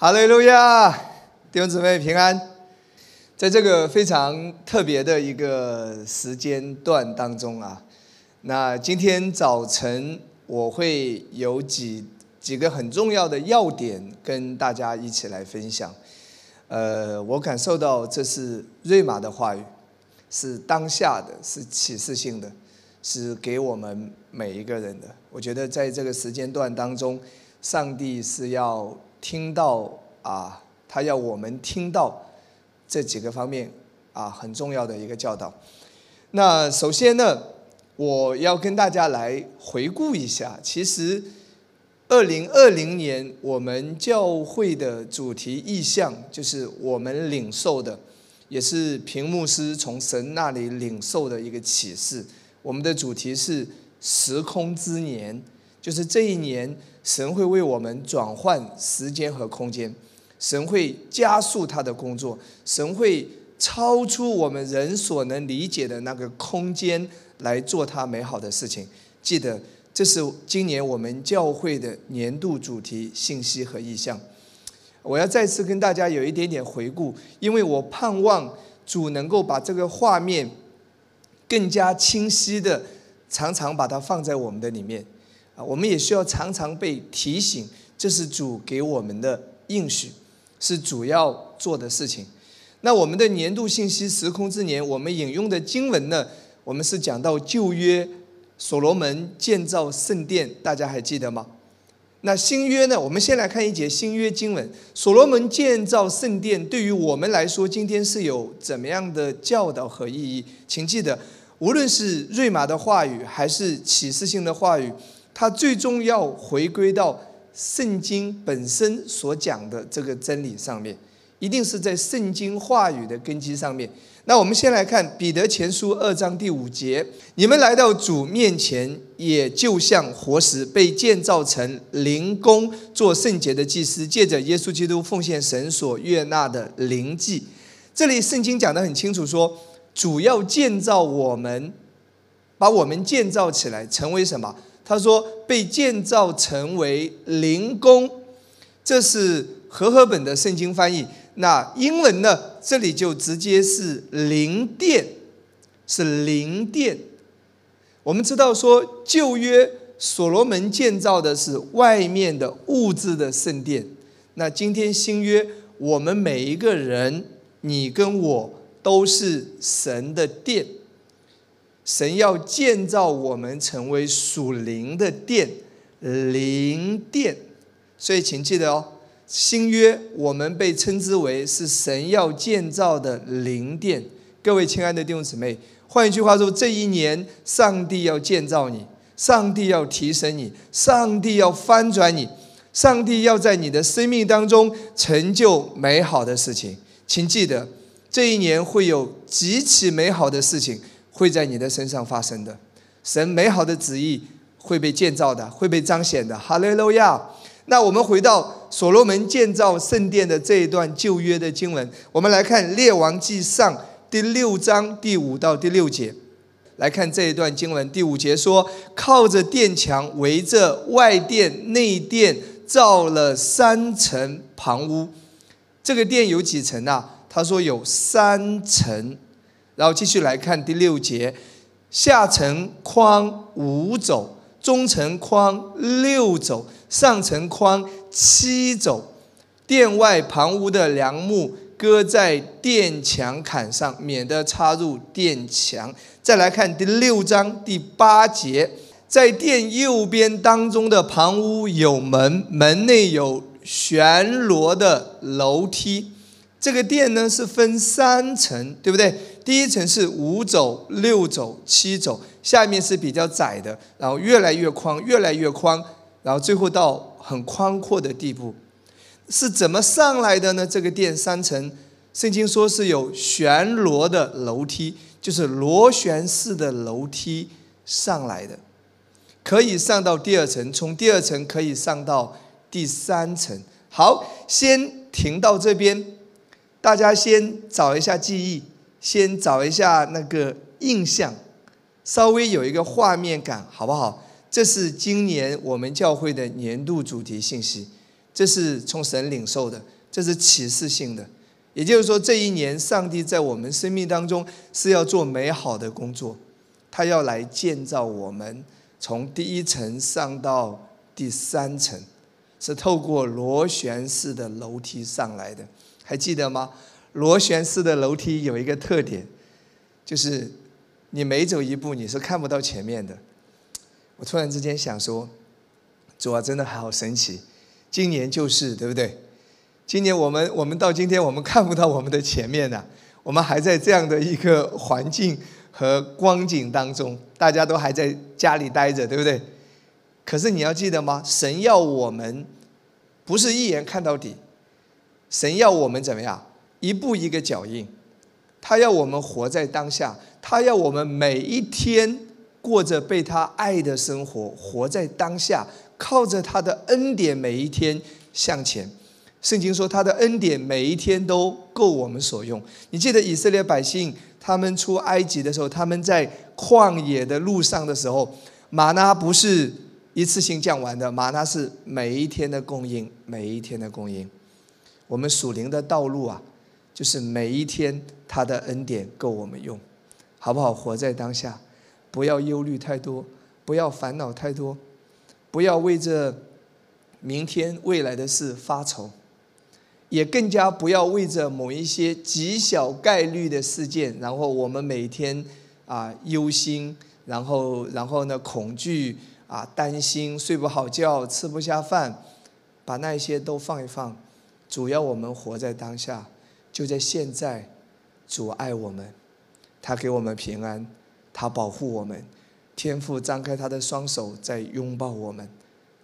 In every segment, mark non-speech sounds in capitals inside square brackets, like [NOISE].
哈利路亚，弟兄姊妹平安。在这个非常特别的一个时间段当中啊，那今天早晨我会有几几个很重要的要点跟大家一起来分享。呃，我感受到这是瑞玛的话语，是当下的，是启示性的，是给我们每一个人的。我觉得在这个时间段当中，上帝是要。听到啊，他要我们听到这几个方面啊，很重要的一个教导。那首先呢，我要跟大家来回顾一下，其实二零二零年我们教会的主题意向，就是我们领受的，也是屏幕师从神那里领受的一个启示。我们的主题是时空之年，就是这一年。神会为我们转换时间和空间，神会加速他的工作，神会超出我们人所能理解的那个空间来做他美好的事情。记得，这是今年我们教会的年度主题信息和意向。我要再次跟大家有一点点回顾，因为我盼望主能够把这个画面更加清晰的，常常把它放在我们的里面。我们也需要常常被提醒，这是主给我们的应许，是主要做的事情。那我们的年度信息时空之年，我们引用的经文呢？我们是讲到旧约所罗门建造圣殿，大家还记得吗？那新约呢？我们先来看一节新约经文：所罗门建造圣殿，对于我们来说，今天是有怎么样的教导和意义？请记得，无论是瑞玛的话语，还是启示性的话语。它最终要回归到圣经本身所讲的这个真理上面，一定是在圣经话语的根基上面。那我们先来看彼得前书二章第五节：你们来到主面前，也就像活石被建造成灵宫，做圣洁的祭司，借着耶稣基督奉献神所悦纳的灵祭。这里圣经讲得很清楚，说主要建造我们，把我们建造起来，成为什么？他说：“被建造成为灵宫，这是和合本的圣经翻译。那英文呢？这里就直接是灵殿，是灵殿。我们知道说，旧约所罗门建造的是外面的物质的圣殿。那今天新约，我们每一个人，你跟我都是神的殿。”神要建造我们成为属灵的殿，灵殿。所以请记得哦，新约我们被称之为是神要建造的灵殿。各位亲爱的弟兄姊妹，换一句话说，这一年上帝要建造你，上帝要提升你，上帝要翻转你，上帝要在你的生命当中成就美好的事情。请记得，这一年会有极其美好的事情。会在你的身上发生的，神美好的旨意会被建造的，会被彰显的。哈利路亚！那我们回到所罗门建造圣殿的这一段旧约的经文，我们来看列王记上第六章第五到第六节。来看这一段经文，第五节说：靠着殿墙围着外殿内殿造了三层旁屋。这个殿有几层啊？他说有三层。然后继续来看第六节，下层框五肘，中层框六肘，上层框七肘。殿外旁屋的梁木搁在殿墙坎上，免得插入殿墙。再来看第六章第八节，在殿右边当中的旁屋有门，门内有旋螺的楼梯。这个殿呢是分三层，对不对？第一层是五肘、六肘、七肘，下面是比较窄的，然后越来越宽，越来越宽，然后最后到很宽阔的地步。是怎么上来的呢？这个殿三层，圣经说是有旋螺的楼梯，就是螺旋式的楼梯上来的，可以上到第二层，从第二层可以上到第三层。好，先停到这边。大家先找一下记忆，先找一下那个印象，稍微有一个画面感，好不好？这是今年我们教会的年度主题信息，这是从神领受的，这是启示性的。也就是说，这一年上帝在我们生命当中是要做美好的工作，他要来建造我们，从第一层上到第三层，是透过螺旋式的楼梯上来的。还记得吗？螺旋式的楼梯有一个特点，就是你每走一步，你是看不到前面的。我突然之间想说，主啊，真的好神奇！今年就是，对不对？今年我们我们到今天我们看不到我们的前面呢，我们还在这样的一个环境和光景当中，大家都还在家里待着，对不对？可是你要记得吗？神要我们不是一眼看到底，神要我们怎么样？一步一个脚印，他要我们活在当下，他要我们每一天过着被他爱的生活，活在当下，靠着他的恩典，每一天向前。圣经说，他的恩典每一天都够我们所用。你记得以色列百姓他们出埃及的时候，他们在旷野的路上的时候，玛纳不是一次性降完的，玛纳是每一天的供应，每一天的供应。我们属灵的道路啊，就是每一天他的恩典够我们用，好不好？活在当下，不要忧虑太多，不要烦恼太多，不要为这明天未来的事发愁。也更加不要为着某一些极小概率的事件，然后我们每天啊忧心，然后然后呢恐惧啊担心睡不好觉吃不下饭，把那些都放一放，主要我们活在当下，就在现在，阻碍我们，他给我们平安，他保护我们，天父张开他的双手在拥抱我们，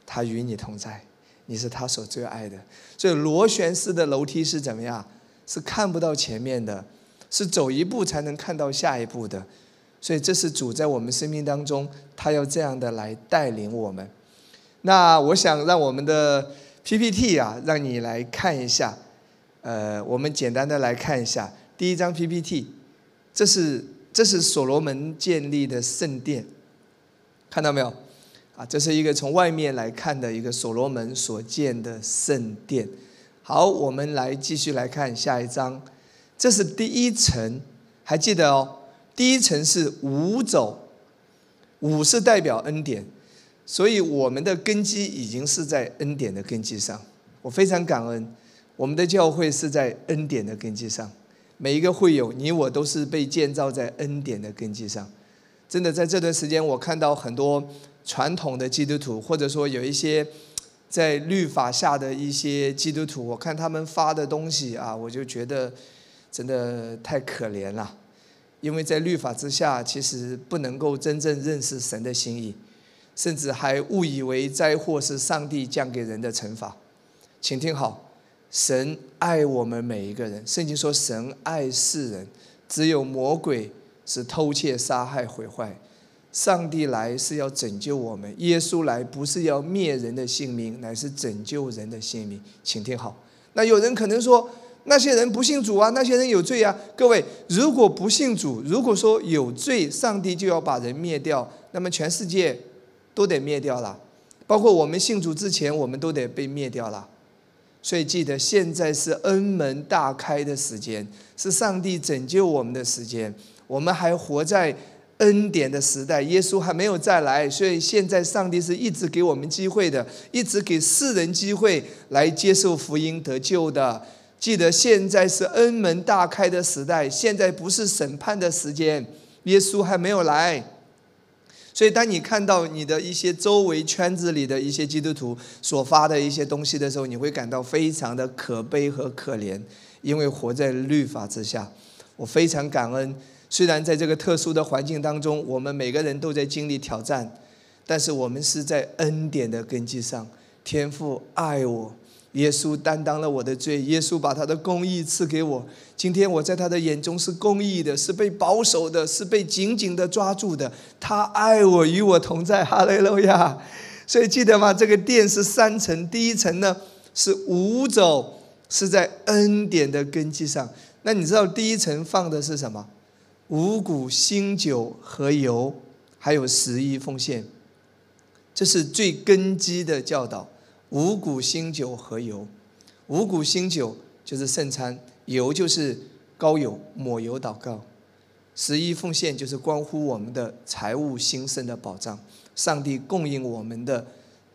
他与你同在。你是他所最爱的，所以螺旋式的楼梯是怎么样？是看不到前面的，是走一步才能看到下一步的。所以这是主在我们生命当中，他要这样的来带领我们。那我想让我们的 PPT 啊，让你来看一下。呃，我们简单的来看一下第一张 PPT，这是这是所罗门建立的圣殿，看到没有？啊，这是一个从外面来看的一个所罗门所建的圣殿。好，我们来继续来看下一章。这是第一层，还记得哦？第一层是五走，五是代表恩典，所以我们的根基已经是在恩典的根基上。我非常感恩，我们的教会是在恩典的根基上。每一个会友，你我都是被建造在恩典的根基上。真的，在这段时间，我看到很多。传统的基督徒，或者说有一些在律法下的一些基督徒，我看他们发的东西啊，我就觉得真的太可怜了。因为在律法之下，其实不能够真正认识神的心意，甚至还误以为灾祸是上帝降给人的惩罚。请听好，神爱我们每一个人。圣经说，神爱世人，只有魔鬼是偷窃、杀害、毁坏。上帝来是要拯救我们，耶稣来不是要灭人的性命，乃是拯救人的性命。请听好，那有人可能说，那些人不信主啊，那些人有罪啊。各位，如果不信主，如果说有罪，上帝就要把人灭掉，那么全世界都得灭掉了，包括我们信主之前，我们都得被灭掉了。所以记得，现在是恩门大开的时间，是上帝拯救我们的时间，我们还活在。恩典的时代，耶稣还没有再来，所以现在上帝是一直给我们机会的，一直给世人机会来接受福音得救的。记得现在是恩门大开的时代，现在不是审判的时间，耶稣还没有来。所以，当你看到你的一些周围圈子里的一些基督徒所发的一些东西的时候，你会感到非常的可悲和可怜，因为活在律法之下。我非常感恩。虽然在这个特殊的环境当中，我们每个人都在经历挑战，但是我们是在恩典的根基上。天父爱我，耶稣担当了我的罪，耶稣把他的公义赐给我。今天我在他的眼中是公义的，是被保守的，是被紧紧的抓住的。他爱我，与我同在，哈利路亚。所以记得吗？这个殿是三层，第一层呢是五走，是在恩典的根基上。那你知道第一层放的是什么？五谷、新酒和油，还有十一奉献，这是最根基的教导。五谷新酒和油。五谷新酒就是圣餐，油就是高油抹油祷告。十一奉献就是关乎我们的财务兴盛的保障。上帝供应我们的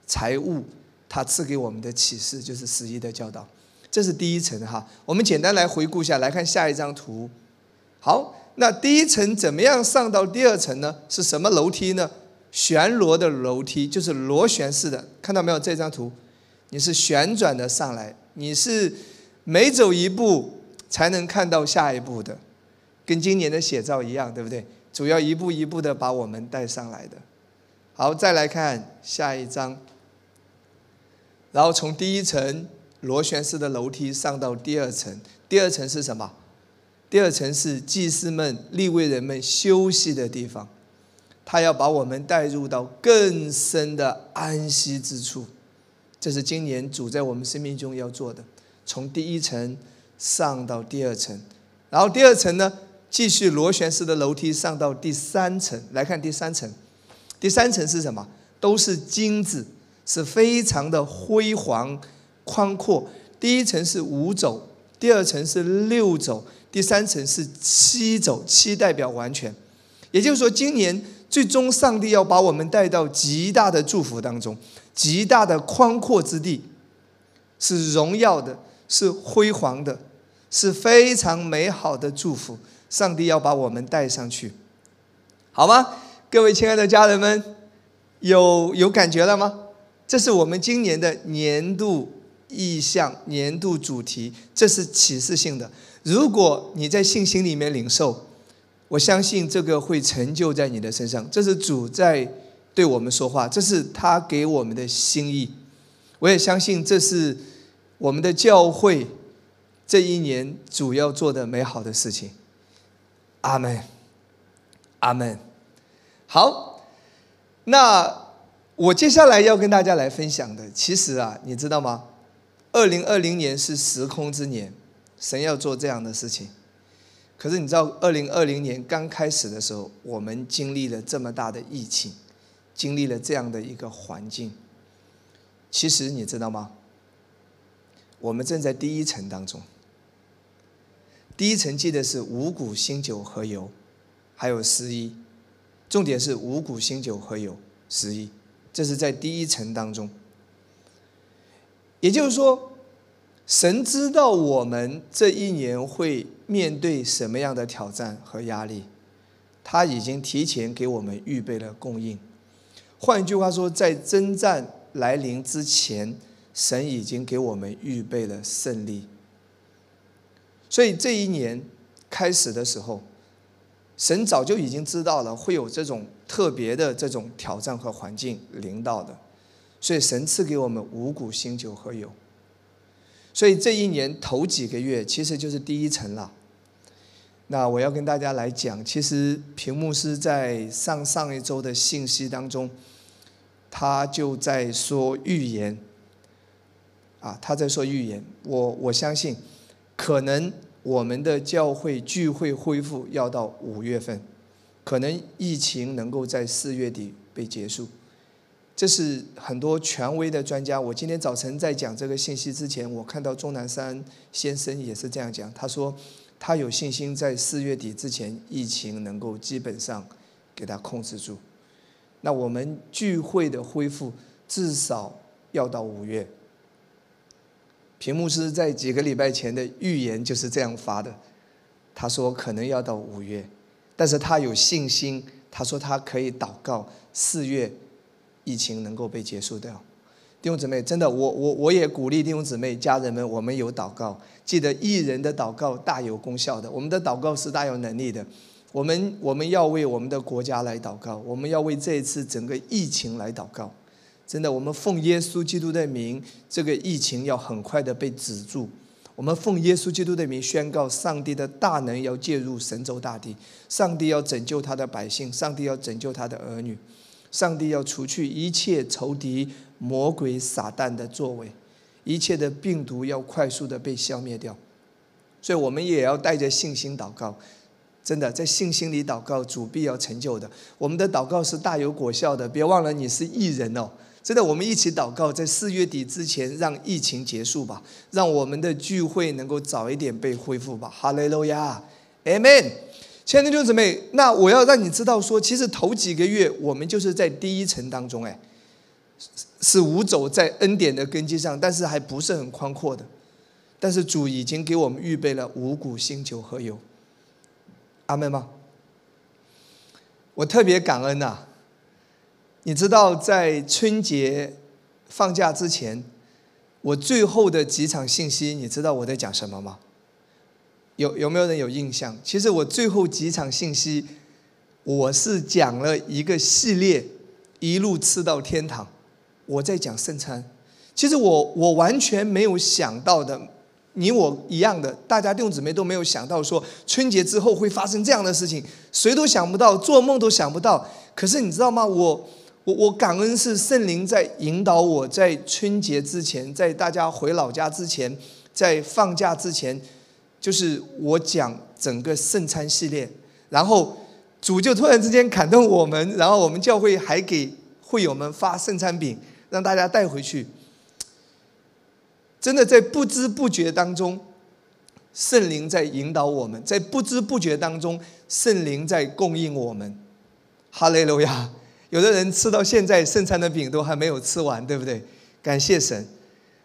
财物，他赐给我们的启示就是十一的教导。这是第一层哈。我们简单来回顾一下，来看下一张图。好，那第一层怎么样上到第二层呢？是什么楼梯呢？旋螺的楼梯，就是螺旋式的，看到没有？这张图，你是旋转的上来，你是每走一步才能看到下一步的，跟今年的写照一样，对不对？主要一步一步的把我们带上来的。好，再来看下一章，然后从第一层螺旋式的楼梯上到第二层，第二层是什么？第二层是祭司们、立位人们休息的地方。他要把我们带入到更深的安息之处，这是今年主在我们生命中要做的。从第一层上到第二层，然后第二层呢，继续螺旋式的楼梯上到第三层。来看第三层，第三层是什么？都是金子，是非常的辉煌、宽阔。第一层是五轴，第二层是六轴，第三层是七轴，七代表完全。也就是说，今年。最终，上帝要把我们带到极大的祝福当中，极大的宽阔之地，是荣耀的，是辉煌的，是非常美好的祝福。上帝要把我们带上去，好吗？各位亲爱的家人们，有有感觉了吗？这是我们今年的年度意向、年度主题，这是启示性的。如果你在信心里面领受。我相信这个会成就在你的身上，这是主在对我们说话，这是他给我们的心意。我也相信这是我们的教会这一年主要做的美好的事情。阿门，阿门。好，那我接下来要跟大家来分享的，其实啊，你知道吗？二零二零年是时空之年，神要做这样的事情。可是你知道，二零二零年刚开始的时候，我们经历了这么大的疫情，经历了这样的一个环境。其实你知道吗？我们正在第一层当中。第一层记得是五谷新酒和油，还有十一。重点是五谷新酒和油十一，这是在第一层当中。也就是说。神知道我们这一年会面对什么样的挑战和压力，他已经提前给我们预备了供应。换句话说，在征战来临之前，神已经给我们预备了胜利。所以这一年开始的时候，神早就已经知道了会有这种特别的这种挑战和环境临到的，所以神赐给我们五谷新酒和油。所以这一年头几个月其实就是第一层了。那我要跟大家来讲，其实屏幕是在上上一周的信息当中，他就在说预言。啊，他在说预言。我我相信，可能我们的教会聚会恢复要到五月份，可能疫情能够在四月底被结束。这是很多权威的专家。我今天早晨在讲这个信息之前，我看到钟南山先生也是这样讲。他说，他有信心在四月底之前，疫情能够基本上给他控制住。那我们聚会的恢复至少要到五月。屏幕师在几个礼拜前的预言就是这样发的。他说可能要到五月，但是他有信心。他说他可以祷告四月。疫情能够被结束掉，弟兄姊妹，真的，我我我也鼓励弟兄姊妹、家人们，我们有祷告，记得艺人的祷告大有功效的，我们的祷告是大有能力的，我们我们要为我们的国家来祷告，我们要为这一次整个疫情来祷告，真的，我们奉耶稣基督的名，这个疫情要很快的被止住，我们奉耶稣基督的名宣告，上帝的大能要介入神州大地，上帝要拯救他的百姓，上帝要拯救他的儿女。上帝要除去一切仇敌、魔鬼、撒旦的作为，一切的病毒要快速的被消灭掉。所以，我们也要带着信心祷告。真的，在信心里祷告，主必要成就的。我们的祷告是大有果效的。别忘了，你是艺人哦，真的，我们一起祷告，在四月底之前让疫情结束吧，让我们的聚会能够早一点被恢复吧。哈利路亚，Amen。亲爱的弟兄姊妹，那我要让你知道说，其实头几个月我们就是在第一层当中，哎，是无走在恩典的根基上，但是还不是很宽阔的。但是主已经给我们预备了五谷、新酒和油。阿门吗？我特别感恩呐。你知道，在春节放假之前，我最后的几场信息，你知道我在讲什么吗？有有没有人有印象？其实我最后几场信息，我是讲了一个系列，一路吃到天堂。我在讲圣餐。其实我我完全没有想到的，你我一样的，大家弟兄姊妹都没有想到说春节之后会发生这样的事情，谁都想不到，做梦都想不到。可是你知道吗？我。我我感恩是圣灵在引导我，在春节之前，在大家回老家之前，在放假之前，就是我讲整个圣餐系列，然后主就突然之间感动我们，然后我们教会还给会友们发圣餐饼，让大家带回去。真的在不知不觉当中，圣灵在引导我们，在不知不觉当中，圣灵在供应我们。哈利路亚。有的人吃到现在剩餐的饼都还没有吃完，对不对？感谢神，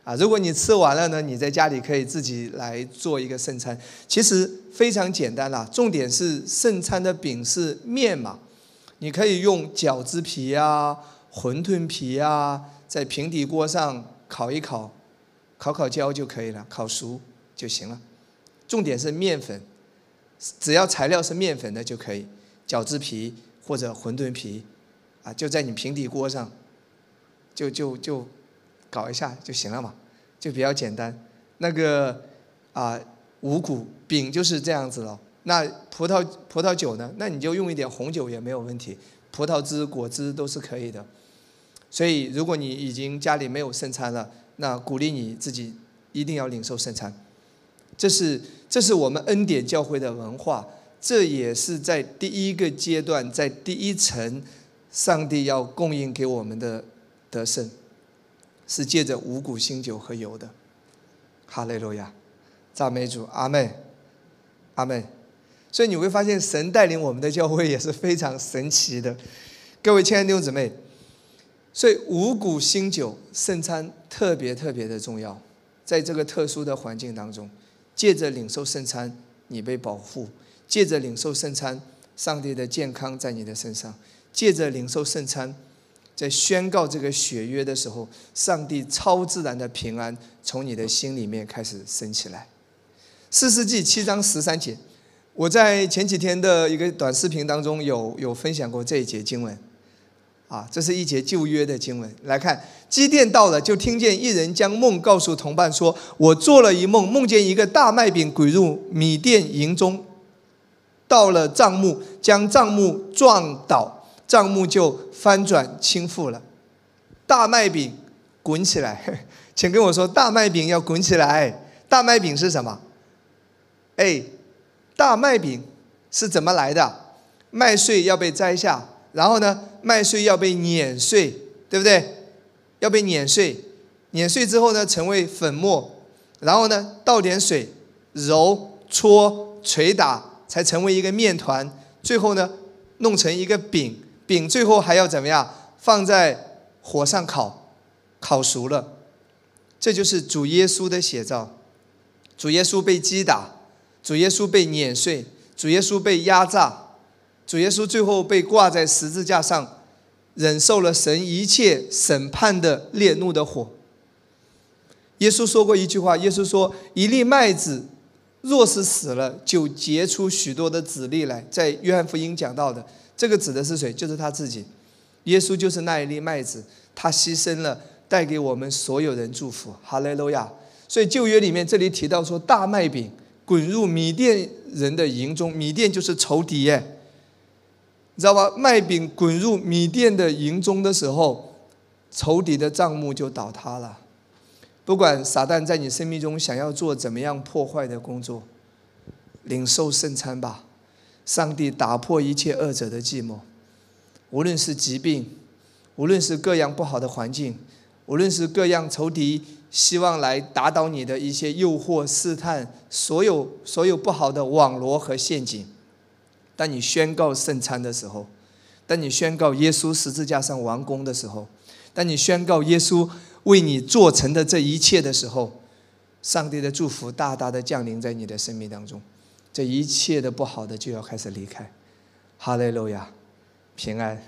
啊！如果你吃完了呢，你在家里可以自己来做一个剩餐。其实非常简单啦，重点是剩餐的饼是面嘛，你可以用饺子皮啊、馄饨皮啊，在平底锅上烤一烤，烤烤焦就可以了，烤熟就行了。重点是面粉，只要材料是面粉的就可以，饺子皮或者馄饨皮。啊，就在你平底锅上，就就就搞一下就行了嘛，就比较简单。那个啊，五谷饼就是这样子了。那葡萄葡萄酒呢？那你就用一点红酒也没有问题，葡萄汁、果汁都是可以的。所以，如果你已经家里没有剩餐了，那鼓励你自己一定要领受圣餐。这是这是我们恩典教会的文化，这也是在第一个阶段，在第一层。上帝要供应给我们的得胜，是借着五谷、新酒和油的。哈利路亚，赞美主，阿门，阿门。所以你会发现，神带领我们的教会也是非常神奇的。各位亲爱的弟兄姊妹，所以五谷、新酒、圣餐特别特别的重要。在这个特殊的环境当中，借着领受圣餐，你被保护；借着领受圣餐，上帝的健康在你的身上。借着领受圣餐，在宣告这个血约的时候，上帝超自然的平安从你的心里面开始升起来。四世纪七章十三节，我在前几天的一个短视频当中有有分享过这一节经文。啊，这是一节旧约的经文。来看，基甸到了，就听见一人将梦告诉同伴说：“我做了一梦，梦见一个大麦饼滚入米店营中，到了帐幕，将帐幕撞倒。”账目就翻转倾覆了，大麦饼滚起来，[LAUGHS] 请跟我说，大麦饼要滚起来。大麦饼是什么？哎，大麦饼是怎么来的？麦穗要被摘下，然后呢，麦穗要被碾碎，对不对？要被碾碎，碾碎之后呢，成为粉末，然后呢，倒点水，揉搓捶打，才成为一个面团，最后呢，弄成一个饼。饼最后还要怎么样？放在火上烤，烤熟了，这就是主耶稣的写照。主耶稣被击打，主耶稣被碾碎，主耶稣被压榨，主耶稣最后被挂在十字架上，忍受了神一切审判的烈怒的火。耶稣说过一句话：耶稣说，一粒麦子若是死了，就结出许多的籽粒来。在约翰福音讲到的。这个指的是谁？就是他自己，耶稣就是那一粒麦子，他牺牲了，带给我们所有人祝福。哈利路亚！所以旧约里面这里提到说，大麦饼滚入米甸人的营中，米甸就是仇敌耶，你知道吗？麦饼滚入米店的营中的时候，仇敌的帐目就倒塌了。不管撒旦在你生命中想要做怎么样破坏的工作，领受圣餐吧。上帝打破一切恶者的寂寞，无论是疾病，无论是各样不好的环境，无论是各样仇敌希望来打倒你的一些诱惑、试探，所有所有不好的网罗和陷阱，当你宣告圣餐的时候，当你宣告耶稣十字架上完工的时候，当你宣告耶稣为你做成的这一切的时候，上帝的祝福大大的降临在你的生命当中，这一切的不好的就要开始离开。哈利路亚，平安，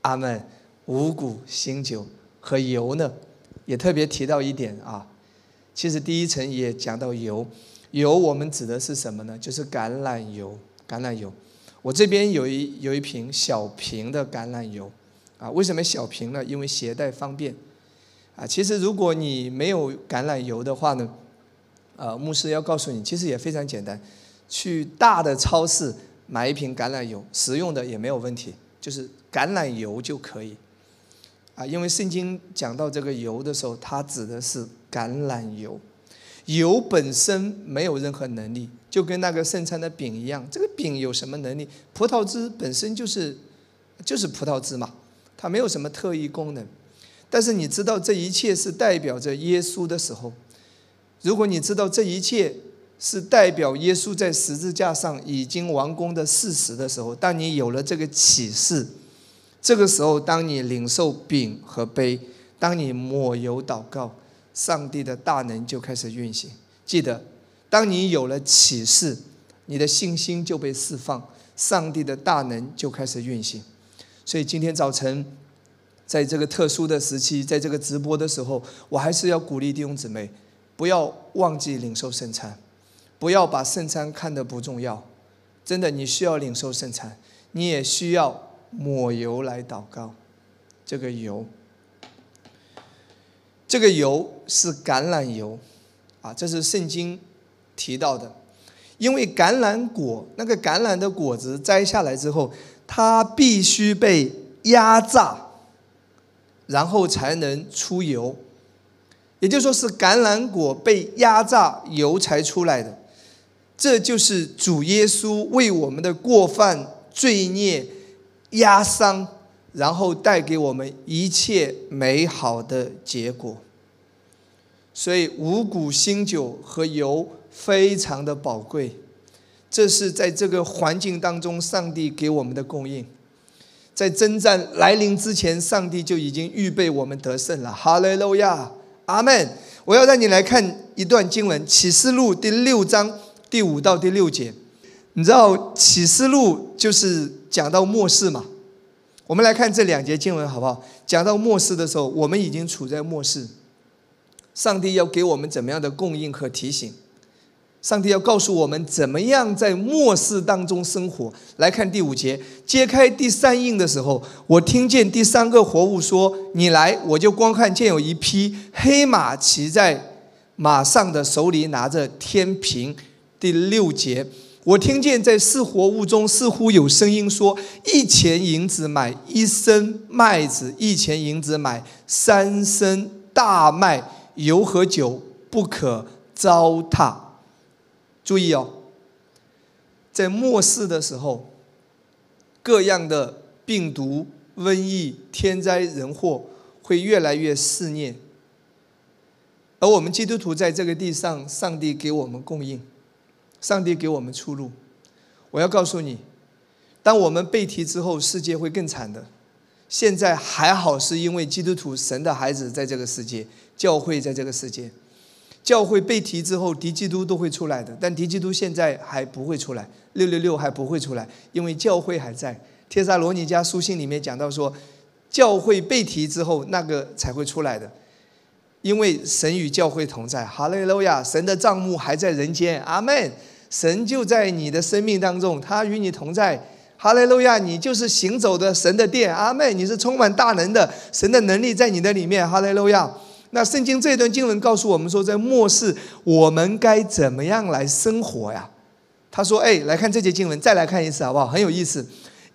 阿门。五谷、新酒和油呢，也特别提到一点啊。其实第一层也讲到油，油我们指的是什么呢？就是橄榄油。橄榄油，我这边有一有一瓶小瓶的橄榄油啊。为什么小瓶呢？因为携带方便啊。其实如果你没有橄榄油的话呢，呃，牧师要告诉你，其实也非常简单，去大的超市买一瓶橄榄油，食用的也没有问题，就是橄榄油就可以。啊，因为圣经讲到这个油的时候，它指的是橄榄油。油本身没有任何能力，就跟那个圣餐的饼一样。这个饼有什么能力？葡萄汁本身就是就是葡萄汁嘛，它没有什么特异功能。但是你知道这一切是代表着耶稣的时候，如果你知道这一切是代表耶稣在十字架上已经完工的事实的时候，当你有了这个启示。这个时候，当你领受饼和杯，当你抹油祷告，上帝的大能就开始运行。记得，当你有了启示，你的信心就被释放，上帝的大能就开始运行。所以今天早晨，在这个特殊的时期，在这个直播的时候，我还是要鼓励弟兄姊妹，不要忘记领受圣餐，不要把圣餐看得不重要。真的，你需要领受圣餐，你也需要。抹油来祷告，这个油，这个油是橄榄油，啊，这是圣经提到的。因为橄榄果那个橄榄的果子摘下来之后，它必须被压榨，然后才能出油。也就是说，是橄榄果被压榨，油才出来的。这就是主耶稣为我们的过犯、罪孽。压伤，然后带给我们一切美好的结果。所以五谷新酒和油非常的宝贵，这是在这个环境当中上帝给我们的供应。在征战来临之前，上帝就已经预备我们得胜了。哈利路亚，阿门。我要让你来看一段经文，《启示录》第六章第五到第六节。你知道《启示录》就是讲到末世嘛？我们来看这两节经文好不好？讲到末世的时候，我们已经处在末世。上帝要给我们怎么样的供应和提醒？上帝要告诉我们怎么样在末世当中生活。来看第五节，揭开第三印的时候，我听见第三个活物说：“你来，我就光看见有一匹黑马骑在马上的手里拿着天平。”第六节。我听见在四活物中似乎有声音说：“一钱银子买一升麦子，一钱银子买三升大麦，油和酒不可糟蹋。”注意哦，在末世的时候，各样的病毒、瘟疫、天灾人祸会越来越肆虐，而我们基督徒在这个地上，上帝给我们供应。上帝给我们出路。我要告诉你，当我们被提之后，世界会更惨的。现在还好，是因为基督徒、神的孩子在这个世界，教会在这个世界。教会被提之后，敌基督都会出来的，但敌基督现在还不会出来，六六六还不会出来，因为教会还在。帖撒罗尼迦书信里面讲到说，教会被提之后，那个才会出来的。因为神与教会同在，哈利路亚！神的账目还在人间，阿门。神就在你的生命当中，他与你同在，哈利路亚！你就是行走的神的殿，阿妹。你是充满大能的，神的能力在你的里面，哈利路亚。那圣经这段经文告诉我们说，在末世我们该怎么样来生活呀？他说：“哎，来看这节经文，再来看一次好不好？很有意思。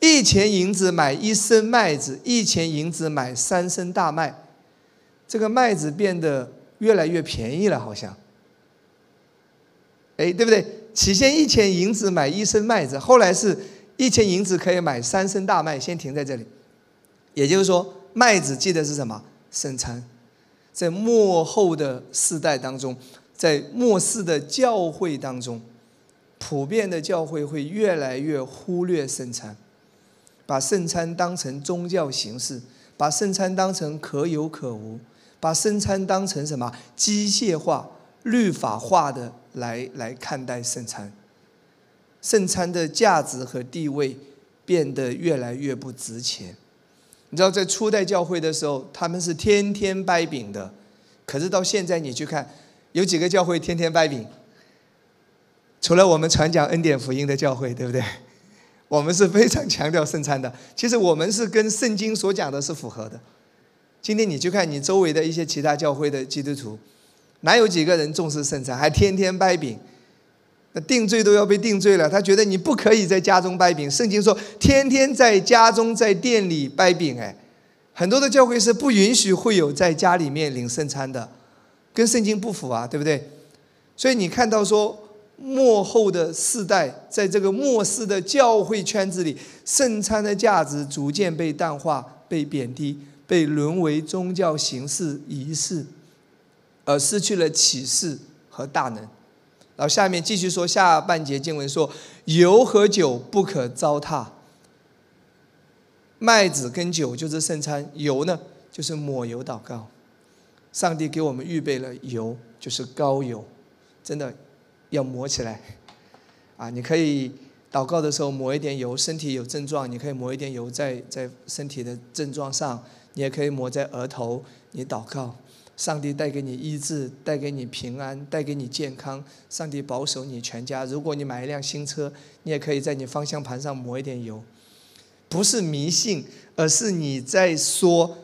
一钱银子买一升麦子，一钱银子买三升大麦。”这个麦子变得越来越便宜了，好像，哎，对不对？起先一钱银子买一升麦子，后来是一钱银子可以买三升大麦。先停在这里，也就是说，麦子记得是什么？圣餐。在末后的世代当中，在末世的教会当中，普遍的教会会越来越忽略圣餐，把圣餐当成宗教形式，把圣餐当成可有可无，把圣餐当成什么机械化、律法化的来来看待圣餐。圣餐的价值和地位变得越来越不值钱。你知道，在初代教会的时候，他们是天天掰饼的，可是到现在你去看，有几个教会天天掰饼？除了我们传讲恩典福音的教会，对不对？我们是非常强调圣餐的。其实我们是跟圣经所讲的是符合的。今天你去看你周围的一些其他教会的基督徒，哪有几个人重视圣餐，还天天掰饼？那定罪都要被定罪了，他觉得你不可以在家中掰饼。圣经说，天天在家中在店里掰饼，哎，很多的教会是不允许会有在家里面领圣餐的，跟圣经不符啊，对不对？所以你看到说，末后的世代，在这个末世的教会圈子里，圣餐的价值逐渐被淡化、被贬低、被沦为宗教形式仪式，而失去了启示和大能。然后下面继续说下半节经文说，油和酒不可糟蹋。麦子跟酒就是圣餐，油呢就是抹油祷告。上帝给我们预备了油，就是膏油，真的要抹起来。啊，你可以祷告的时候抹一点油，身体有症状，你可以抹一点油在在身体的症状上，你也可以抹在额头，你祷告。上帝带给你医治，带给你平安，带给你健康。上帝保守你全家。如果你买一辆新车，你也可以在你方向盘上抹一点油。不是迷信，而是你在说：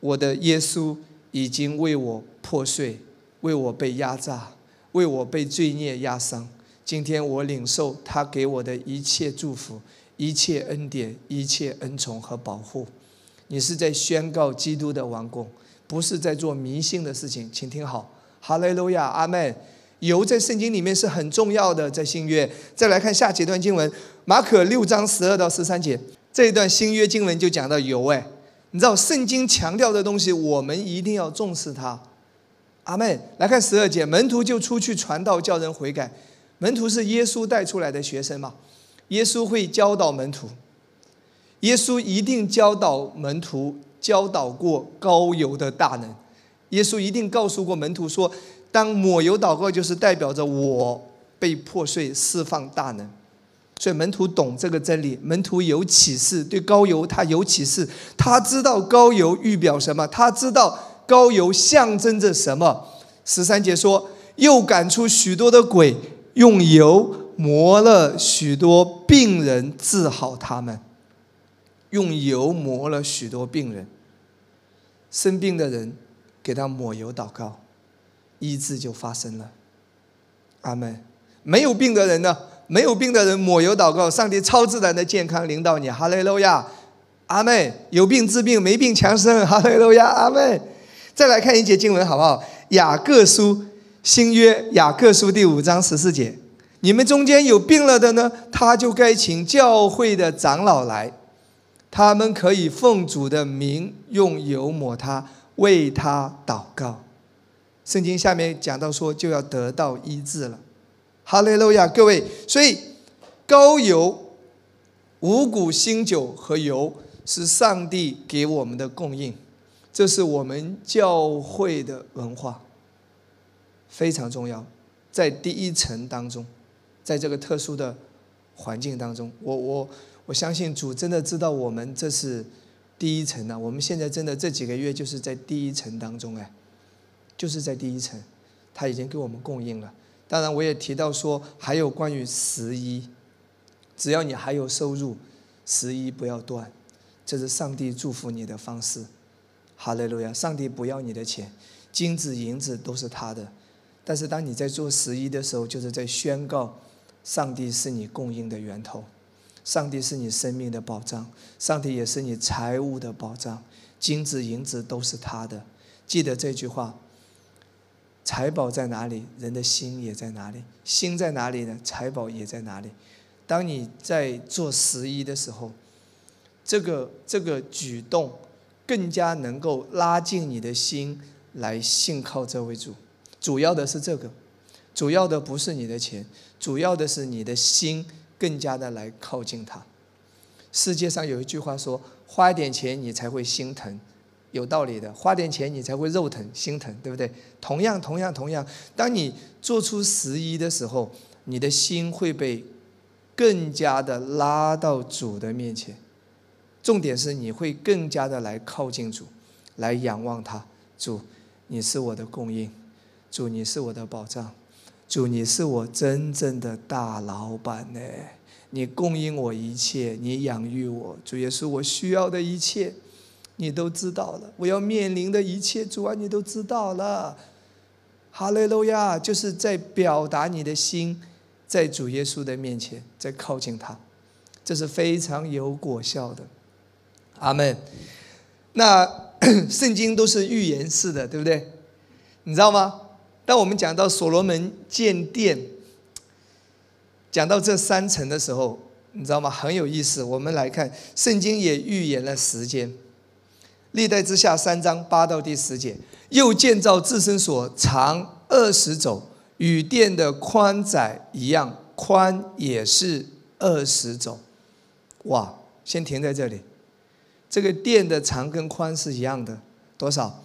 我的耶稣已经为我破碎，为我被压榨，为我被罪孽压伤。今天我领受他给我的一切祝福、一切恩典、一切恩宠和保护。你是在宣告基督的王宫。不是在做迷信的事情，请听好，哈利路亚，阿门。油在圣经里面是很重要的，在新约。再来看下几段经文，马可六章十二到十三节，这一段新约经文就讲到油。哎，你知道圣经强调的东西，我们一定要重视它。阿门。来看十二节，门徒就出去传道，叫人悔改。门徒是耶稣带出来的学生嘛？耶稣会教导门徒，耶稣一定教导门徒。教导过高油的大能，耶稣一定告诉过门徒说：“当抹油祷告，就是代表着我被破碎，释放大能。”所以门徒懂这个真理，门徒有启示，对高油他有启示，他知道高油预表什么，他知道高油象征着什么。十三节说：“又赶出许多的鬼，用油磨了许多病人，治好他们。”用油磨了许多病人。生病的人，给他抹油祷告，医治就发生了。阿门。没有病的人呢？没有病的人抹油祷告，上帝超自然的健康领导你。哈利路亚，阿门。有病治病，没病强身。哈利路亚，阿门。再来看一节经文好不好？雅各书新约雅各书第五章十四节：你们中间有病了的呢，他就该请教会的长老来。他们可以奉主的名用油抹他，为他祷告。圣经下面讲到说，就要得到医治了。哈利路亚，各位，所以高油、五谷新酒和油是上帝给我们的供应，这是我们教会的文化，非常重要。在第一层当中，在这个特殊的环境当中，我我。我相信主真的知道我们这是第一层呢。我们现在真的这几个月就是在第一层当中哎，就是在第一层，他已经给我们供应了。当然，我也提到说还有关于十一，只要你还有收入，十一不要断，这是上帝祝福你的方式。哈利路亚！上帝不要你的钱，金子银子都是他的。但是当你在做十一的时候，就是在宣告上帝是你供应的源头。上帝是你生命的保障，上帝也是你财务的保障，金子银子都是他的。记得这句话：财宝在哪里，人的心也在哪里；心在哪里呢，财宝也在哪里。当你在做十一的时候，这个这个举动更加能够拉近你的心来信靠这位主。主要的是这个，主要的不是你的钱，主要的是你的心更加的来靠近他。世界上有一句话说：“花一点钱你才会心疼。”有道理的，花点钱你才会肉疼心疼，对不对？同样，同样，同样，当你做出十一的时候，你的心会被更加的拉到主的面前。重点是你会更加的来靠近主，来仰望他。主，你是我的供应；主，你是我的保障；主，你是我真正的大老板呢。你供应我一切，你养育我，主耶稣，我需要的一切。你都知道了，我要面临的一切，主啊，你都知道了。哈利路亚，就是在表达你的心，在主耶稣的面前，在靠近他，这是非常有果效的。阿门。那 [COUGHS] 圣经都是预言式的，对不对？你知道吗？当我们讲到所罗门建殿，讲到这三层的时候，你知道吗？很有意思。我们来看，圣经也预言了时间。历代之下三章八到第十节，又建造自身所长二十肘，与殿的宽窄一样，宽也是二十肘。哇，先停在这里，这个殿的长跟宽是一样的，多少？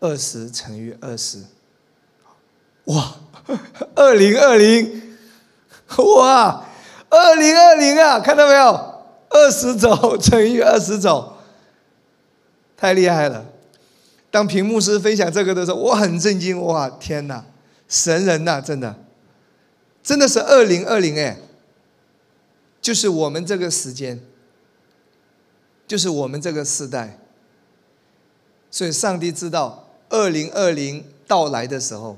二十乘以二十。哇，二零二零，哇，二零二零啊，看到没有？二十走 [LAUGHS] 乘以二十走。太厉害了！当屏幕师分享这个的时候，我很震惊。哇，天哪，神人呐，真的，真的是二零二零哎，就是我们这个时间，就是我们这个时代。所以上帝知道二零二零到来的时候，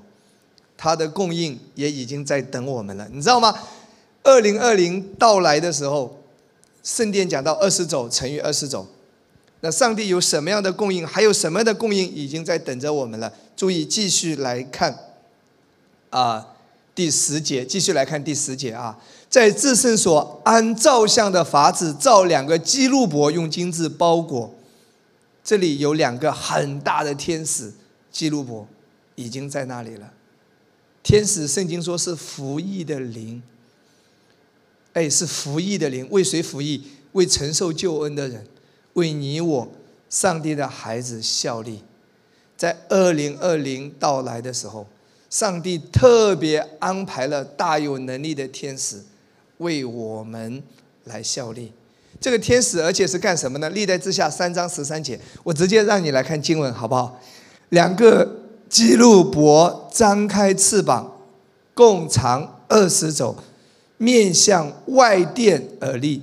他的供应也已经在等我们了。你知道吗？二零二零到来的时候，圣殿讲到二十种乘以二十种。那上帝有什么样的供应？还有什么样的供应已经在等着我们了？注意，继续来看，啊，第十节，继续来看第十节啊，在至圣所按照相的法子造两个基路伯，用金子包裹。这里有两个很大的天使基路伯，已经在那里了。天使圣经说是服役的灵，哎，是服役的灵，为谁服役？为承受救恩的人。为你我，上帝的孩子效力，在二零二零到来的时候，上帝特别安排了大有能力的天使，为我们来效力。这个天使，而且是干什么呢？历代之下三章十三节，我直接让你来看经文，好不好？两个基路伯张开翅膀，共长二十肘，面向外殿而立。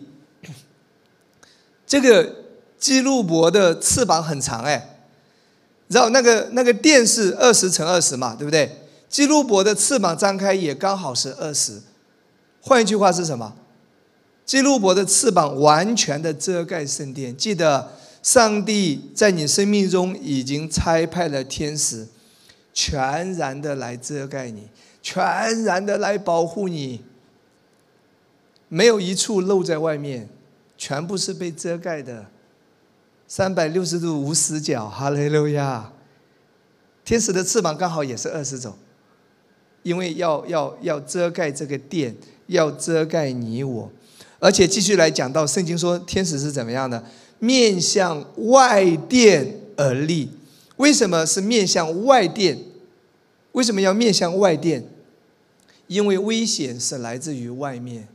这个。基路伯的翅膀很长哎，然后那个那个电是二十乘二十嘛，对不对？基路伯的翅膀张开也刚好是二十。换一句话是什么？基路伯的翅膀完全的遮盖圣殿。记得上帝在你生命中已经差派了天使，全然的来遮盖你，全然的来保护你，没有一处露在外面，全部是被遮盖的。三百六十度无死角，哈利路亚！天使的翅膀刚好也是二十种，因为要要要遮盖这个殿，要遮盖你我，而且继续来讲到圣经说天使是怎么样的，面向外殿而立。为什么是面向外殿？为什么要面向外殿？因为危险是来自于外面。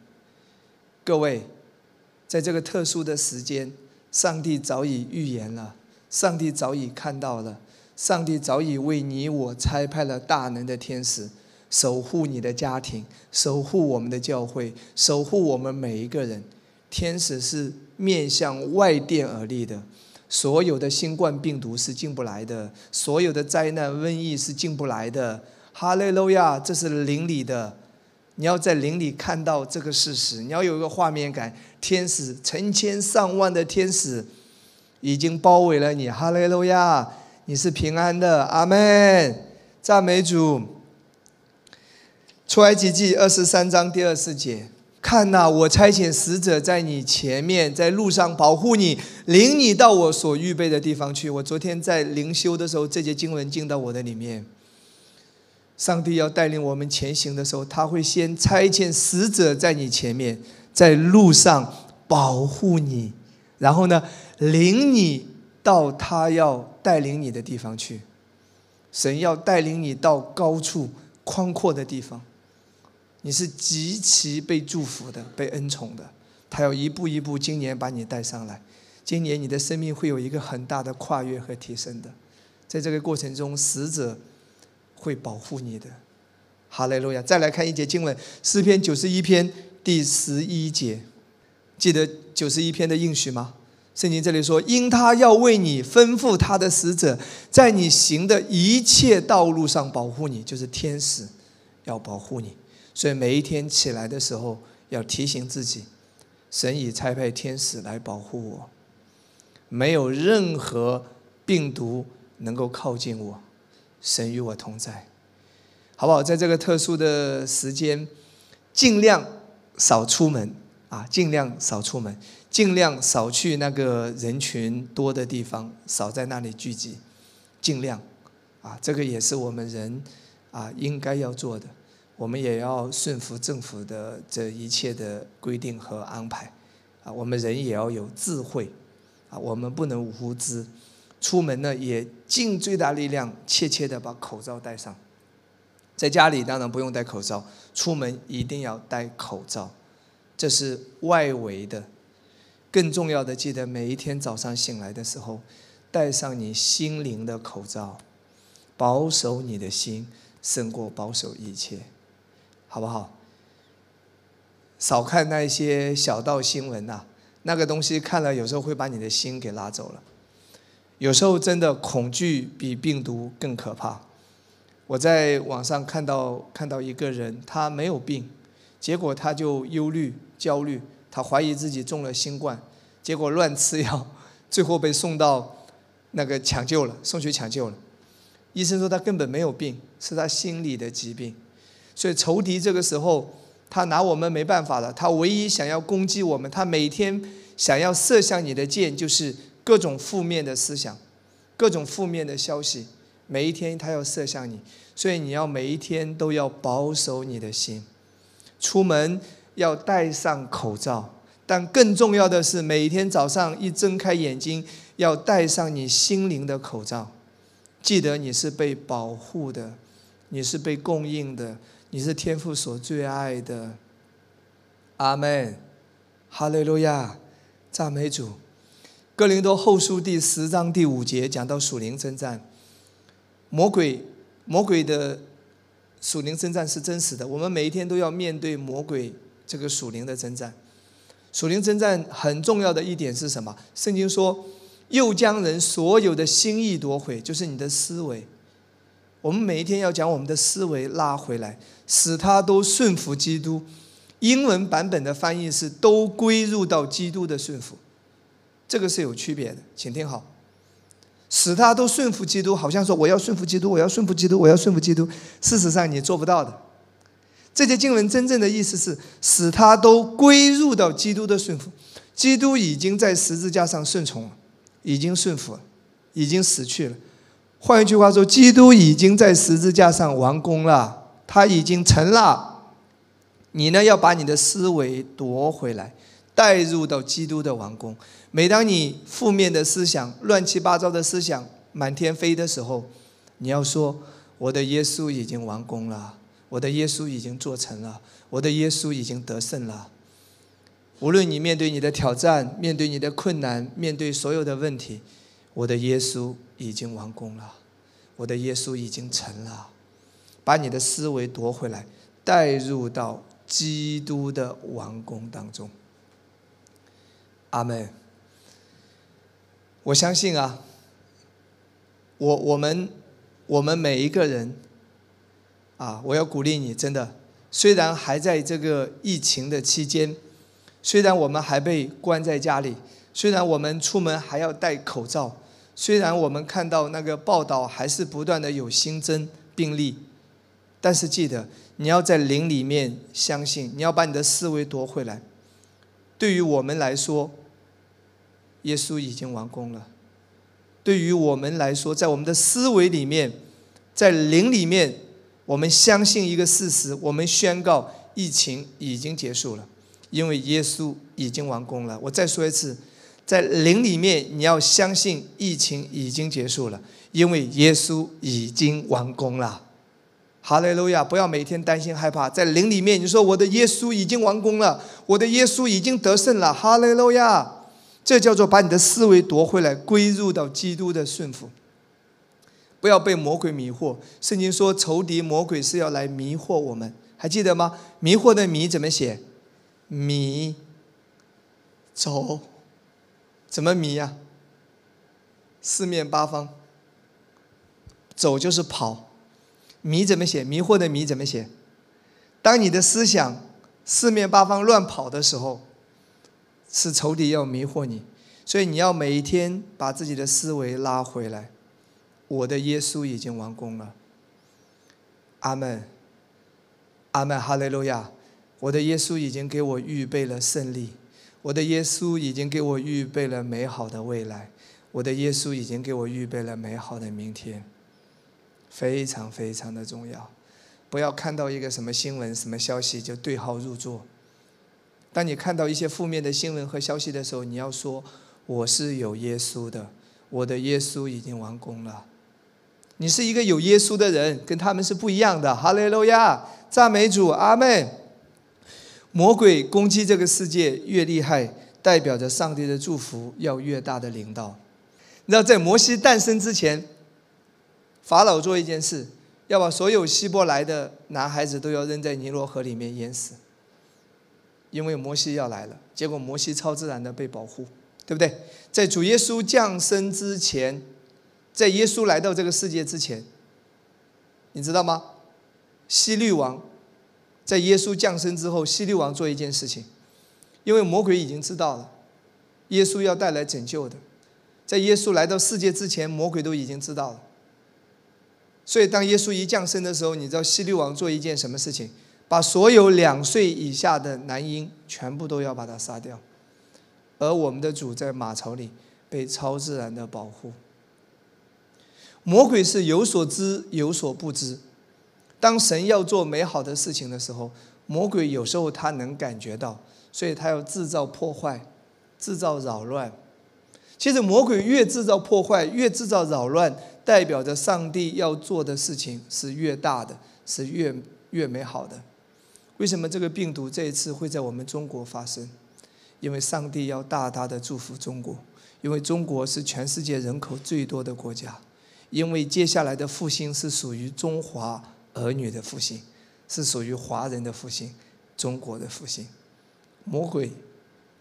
各位，在这个特殊的时间。上帝早已预言了，上帝早已看到了，上帝早已为你我差派了大能的天使，守护你的家庭，守护我们的教会，守护我们每一个人。天使是面向外殿而立的，所有的新冠病毒是进不来的，所有的灾难瘟疫是进不来的。哈利路亚，这是灵里的。你要在灵里看到这个事实，你要有一个画面感。天使成千上万的天使已经包围了你，哈利路亚！你是平安的，阿门！赞美主。出埃及记二十三章第二十节，看呐，我差遣使者在你前面，在路上保护你，领你到我所预备的地方去。我昨天在灵修的时候，这节经文进到我的里面。上帝要带领我们前行的时候，他会先差遣使者在你前面，在路上保护你，然后呢，领你到他要带领你的地方去。神要带领你到高处、宽阔的地方。你是极其被祝福的、被恩宠的，他要一步一步，今年把你带上来。今年你的生命会有一个很大的跨越和提升的，在这个过程中，使者会保护你的。哈利路亚！再来看一节经文，诗篇九十一篇第十一节，记得九十一篇的应许吗？圣经这里说：“因他要为你吩咐他的使者，在你行的一切道路上保护你，就是天使要保护你。”所以每一天起来的时候，要提醒自己，神已差派天使来保护我，没有任何病毒能够靠近我，神与我同在，好不好？在这个特殊的时间，尽量少出门啊，尽量少出门，尽量少去那个人群多的地方，少在那里聚集，尽量啊，这个也是我们人啊应该要做的。我们也要顺服政府的这一切的规定和安排，啊，我们人也要有智慧，啊，我们不能无知，出门呢也尽最大力量，切切的把口罩戴上。在家里当然不用戴口罩，出门一定要戴口罩，这是外围的。更重要的，记得每一天早上醒来的时候，戴上你心灵的口罩，保守你的心，胜过保守一切。好不好？少看那些小道新闻呐，那个东西看了有时候会把你的心给拉走了。有时候真的恐惧比病毒更可怕。我在网上看到看到一个人，他没有病，结果他就忧虑、焦虑，他怀疑自己中了新冠，结果乱吃药，[LAUGHS] 最后被送到那个抢救了，送去抢救了。医生说他根本没有病，是他心理的疾病。所以仇敌这个时候，他拿我们没办法了。他唯一想要攻击我们，他每天想要射向你的箭，就是各种负面的思想，各种负面的消息。每一天他要射向你，所以你要每一天都要保守你的心。出门要戴上口罩，但更重要的是，每天早上一睁开眼睛，要戴上你心灵的口罩。记得你是被保护的，你是被供应的。你是天父所最爱的，阿门，哈利路亚，赞美主。哥林多后书第十章第五节讲到属灵征战，魔鬼魔鬼的属灵征战是真实的，我们每一天都要面对魔鬼这个属灵的征战。属灵征战很重要的一点是什么？圣经说，又将人所有的心意夺回，就是你的思维。我们每一天要将我们的思维拉回来。使他都顺服基督，英文版本的翻译是都归入到基督的顺服，这个是有区别的，请听好。使他都顺服基督，好像说我要顺服基督，我要顺服基督，我要顺服基督。事实上你做不到的。这些经文真正的意思是使他都归入到基督的顺服。基督已经在十字架上顺从了，已经顺服了，已经死去了。换一句话说，基督已经在十字架上完工了。他已经成了，你呢要把你的思维夺回来，带入到基督的王宫。每当你负面的思想、乱七八糟的思想满天飞的时候，你要说：“我的耶稣已经完工了，我的耶稣已经做成了，我的耶稣已经得胜了。”无论你面对你的挑战、面对你的困难、面对所有的问题，我的耶稣已经完工了，我的耶稣已经成了。把你的思维夺回来，带入到基督的王宫当中。阿门。我相信啊，我我们我们每一个人啊，我要鼓励你，真的，虽然还在这个疫情的期间，虽然我们还被关在家里，虽然我们出门还要戴口罩，虽然我们看到那个报道还是不断的有新增病例。但是记得，你要在灵里面相信，你要把你的思维夺回来。对于我们来说，耶稣已经完工了。对于我们来说，在我们的思维里面，在灵里面，我们相信一个事实：我们宣告疫情已经结束了，因为耶稣已经完工了。我再说一次，在灵里面，你要相信疫情已经结束了，因为耶稣已经完工了。哈利路亚！不要每天担心害怕，在灵里面，你说我的耶稣已经完工了，我的耶稣已经得胜了。哈利路亚！这叫做把你的思维夺回来，归入到基督的顺服。不要被魔鬼迷惑。圣经说，仇敌魔鬼是要来迷惑我们，还记得吗？迷惑的迷怎么写？迷走，怎么迷呀？四面八方，走就是跑。迷怎么写？迷惑的迷怎么写？当你的思想四面八方乱跑的时候，是仇敌要迷惑你，所以你要每一天把自己的思维拉回来。我的耶稣已经完工了。阿门，阿门，哈利路亚！我的耶稣已经给我预备了胜利，我的耶稣已经给我预备了美好的未来，我的耶稣已经给我预备了美好的明天。非常非常的重要，不要看到一个什么新闻、什么消息就对号入座。当你看到一些负面的新闻和消息的时候，你要说：“我是有耶稣的，我的耶稣已经完工了。”你是一个有耶稣的人，跟他们是不一样的。哈利路亚，赞美主，阿门。魔鬼攻击这个世界越厉害，代表着上帝的祝福要越大的领导。你知道，在摩西诞生之前。法老做一件事，要把所有希伯来的男孩子都要扔在尼罗河里面淹死，因为摩西要来了。结果摩西超自然的被保护，对不对？在主耶稣降生之前，在耶稣来到这个世界之前，你知道吗？希律王在耶稣降生之后，希律王做一件事情，因为魔鬼已经知道了耶稣要带来拯救的，在耶稣来到世界之前，魔鬼都已经知道了。所以，当耶稣一降生的时候，你知道希律王做一件什么事情？把所有两岁以下的男婴全部都要把他杀掉。而我们的主在马槽里被超自然的保护。魔鬼是有所知有所不知。当神要做美好的事情的时候，魔鬼有时候他能感觉到，所以他要制造破坏，制造扰乱。其实魔鬼越制造破坏，越制造扰乱。代表着上帝要做的事情是越大的，是越越美好的。为什么这个病毒这一次会在我们中国发生？因为上帝要大大的祝福中国，因为中国是全世界人口最多的国家，因为接下来的复兴是属于中华儿女的复兴，是属于华人的复兴，中国的复兴。魔鬼，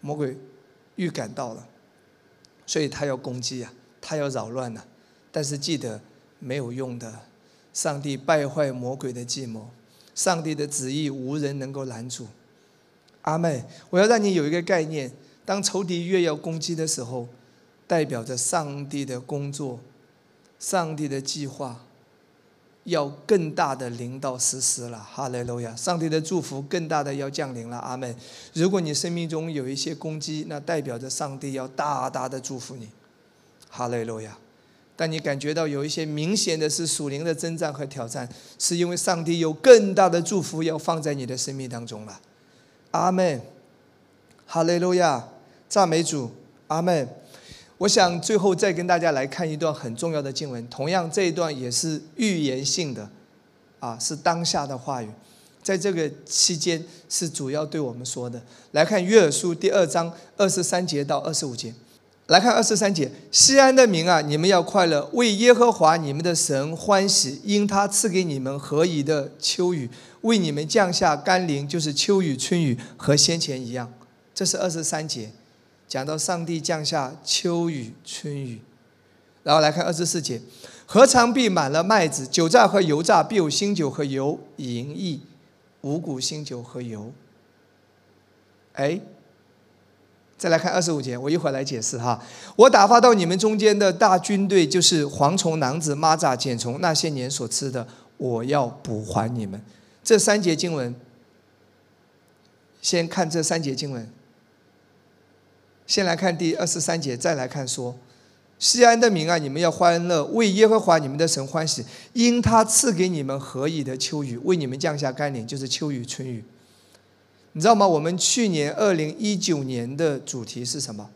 魔鬼预感到了，所以他要攻击啊，他要扰乱呢。但是记得，没有用的。上帝败坏魔鬼的计谋，上帝的旨意无人能够拦阻。阿妹，我要让你有一个概念：当仇敌越要攻击的时候，代表着上帝的工作、上帝的计划要更大的临到实施了。哈利路亚！上帝的祝福更大的要降临了。阿门，如果你生命中有一些攻击，那代表着上帝要大大的祝福你。哈利路亚！但你感觉到有一些明显的是属灵的征战和挑战，是因为上帝有更大的祝福要放在你的生命当中了。阿门，哈利路亚，赞美主，阿门。我想最后再跟大家来看一段很重要的经文，同样这一段也是预言性的，啊，是当下的话语，在这个期间是主要对我们说的。来看约珥书第二章二十三节到二十五节。来看二十三节，西安的民啊，你们要快乐，为耶和华你们的神欢喜，因他赐给你们何以的秋雨，为你们降下甘霖，就是秋雨、春雨和先前一样。这是二十三节，讲到上帝降下秋雨、春雨。然后来看二十四节，何尝必满了麦子？酒榨和油榨必有新酒和油盈溢，五谷新酒和油。哎。再来看二十五节，我一会儿来解释哈。我打发到你们中间的大军队，就是蝗虫、囊子、蚂蚱、茧虫，那些年所吃的，我要补还你们。这三节经文，先看这三节经文。先来看第二十三节，再来看说：西安的民啊，你们要欢乐，为耶和华你们的神欢喜，因他赐给你们何以的秋雨，为你们降下甘霖，就是秋雨春雨。你知道吗？我们去年二零一九年的主题是什么？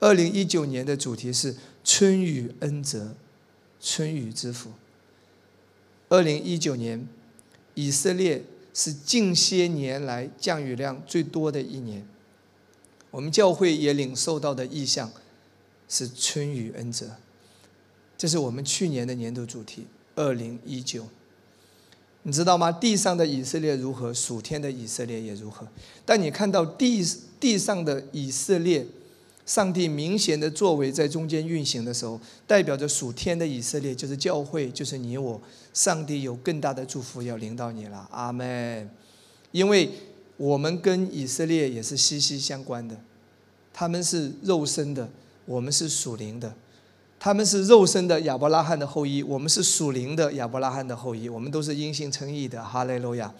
二零一九年的主题是春雨恩泽，春雨之福。二零一九年，以色列是近些年来降雨量最多的一年。我们教会也领受到的意向是春雨恩泽，这是我们去年的年度主题。二零一九。你知道吗？地上的以色列如何，属天的以色列也如何。但你看到地地上的以色列，上帝明显的作为在中间运行的时候，代表着属天的以色列就是教会，就是你我。上帝有更大的祝福要领导你了，阿门。因为我们跟以色列也是息息相关的，他们是肉身的，我们是属灵的。他们是肉身的亚伯拉罕的后裔，我们是属灵的亚伯拉罕的后裔，我们都是因信称义的，哈利路亚。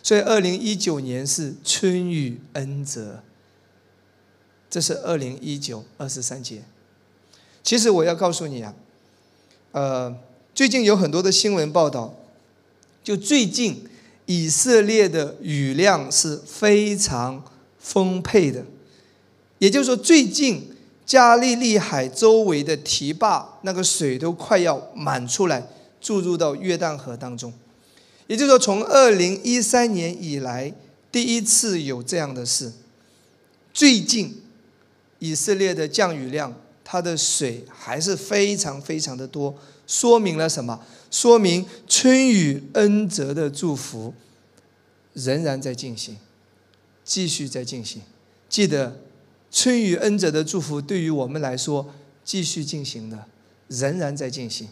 所以，二零一九年是春雨恩泽，这是二零一九二十三节。其实我要告诉你啊，呃，最近有很多的新闻报道，就最近以色列的雨量是非常丰沛的，也就是说最近。加利利海周围的堤坝，那个水都快要满出来，注入到约旦河当中。也就是说，从二零一三年以来，第一次有这样的事。最近，以色列的降雨量，它的水还是非常非常的多，说明了什么？说明春雨恩泽的祝福仍然在进行，继续在进行。记得。春雨恩泽的祝福对于我们来说继续进行的，仍然在进行。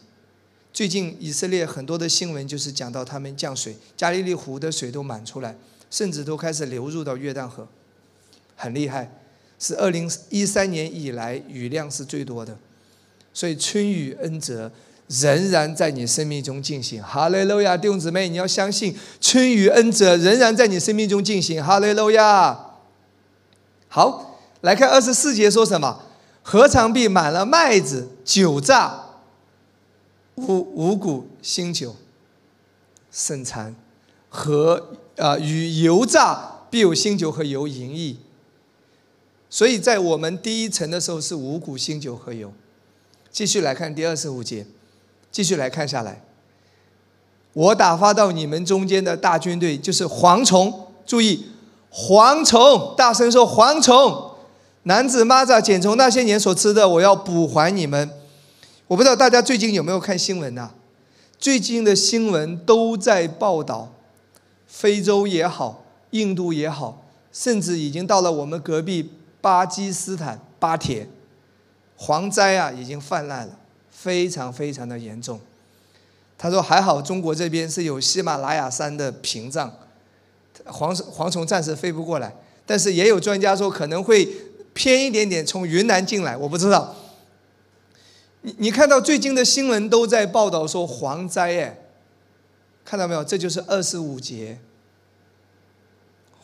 最近以色列很多的新闻就是讲到他们降水，加利利湖的水都满出来，甚至都开始流入到约旦河，很厉害，是二零一三年以来雨量是最多的。所以春雨恩泽仍然在你生命中进行。哈利路亚，弟兄姊妹，你要相信春雨恩泽仍然在你生命中进行。哈利路亚，好。来看二十四节说什么？何尝必满了麦子、酒榨、五五谷、新酒、盛产，和啊与油榨必有新酒和油盈溢。所以在我们第一层的时候是五谷、新酒和油。继续来看第二十五节，继续来看下来。我打发到你们中间的大军队就是蝗虫，注意蝗虫，大声说蝗虫。男子蚂蚱减虫那些年所吃的，我要补还你们。我不知道大家最近有没有看新闻呐？最近的新闻都在报道，非洲也好，印度也好，甚至已经到了我们隔壁巴基斯坦巴铁，蝗灾啊已经泛滥了，非常非常的严重。他说还好中国这边是有喜马拉雅山的屏障，蝗蝗虫暂时飞不过来，但是也有专家说可能会。偏一点点从云南进来，我不知道。你你看到最近的新闻都在报道说蝗灾，哎，看到没有？这就是二十五节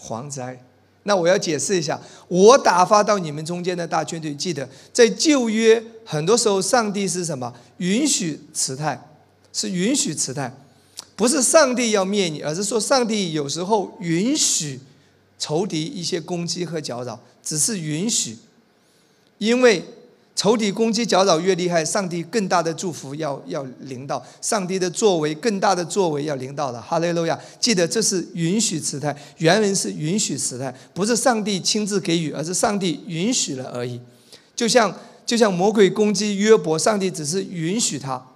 蝗灾。那我要解释一下，我打发到你们中间的大军队，记得在旧约很多时候，上帝是什么？允许辞退，是允许辞退，不是上帝要灭你，而是说上帝有时候允许仇敌一些攻击和搅扰。只是允许，因为仇敌攻击搅扰越厉害，上帝更大的祝福要要临到，上帝的作为更大的作为要临到了。哈利路亚！记得这是允许时态，原文是允许时态，不是上帝亲自给予，而是上帝允许了而已。就像就像魔鬼攻击约伯，上帝只是允许他，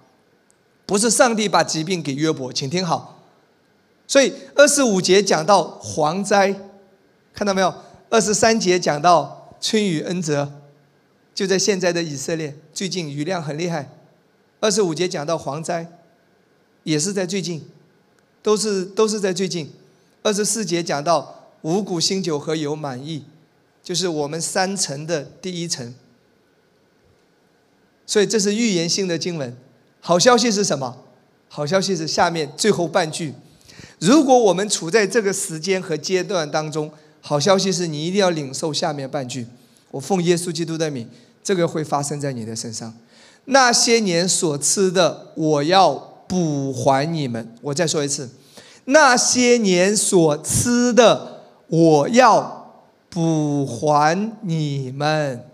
不是上帝把疾病给约伯。请听好，所以二十五节讲到蝗灾，看到没有？二十三节讲到春雨恩泽，就在现在的以色列，最近雨量很厉害。二十五节讲到蝗灾，也是在最近，都是都是在最近。二十四节讲到五谷新酒和油满意，就是我们三层的第一层。所以这是预言性的经文。好消息是什么？好消息是下面最后半句：如果我们处在这个时间和阶段当中，好消息是你一定要领受下面半句。我奉耶稣基督的名，这个会发生在你的身上。那些年所吃的，我要补还你们。我再说一次，那些年所吃的，我要补还你们。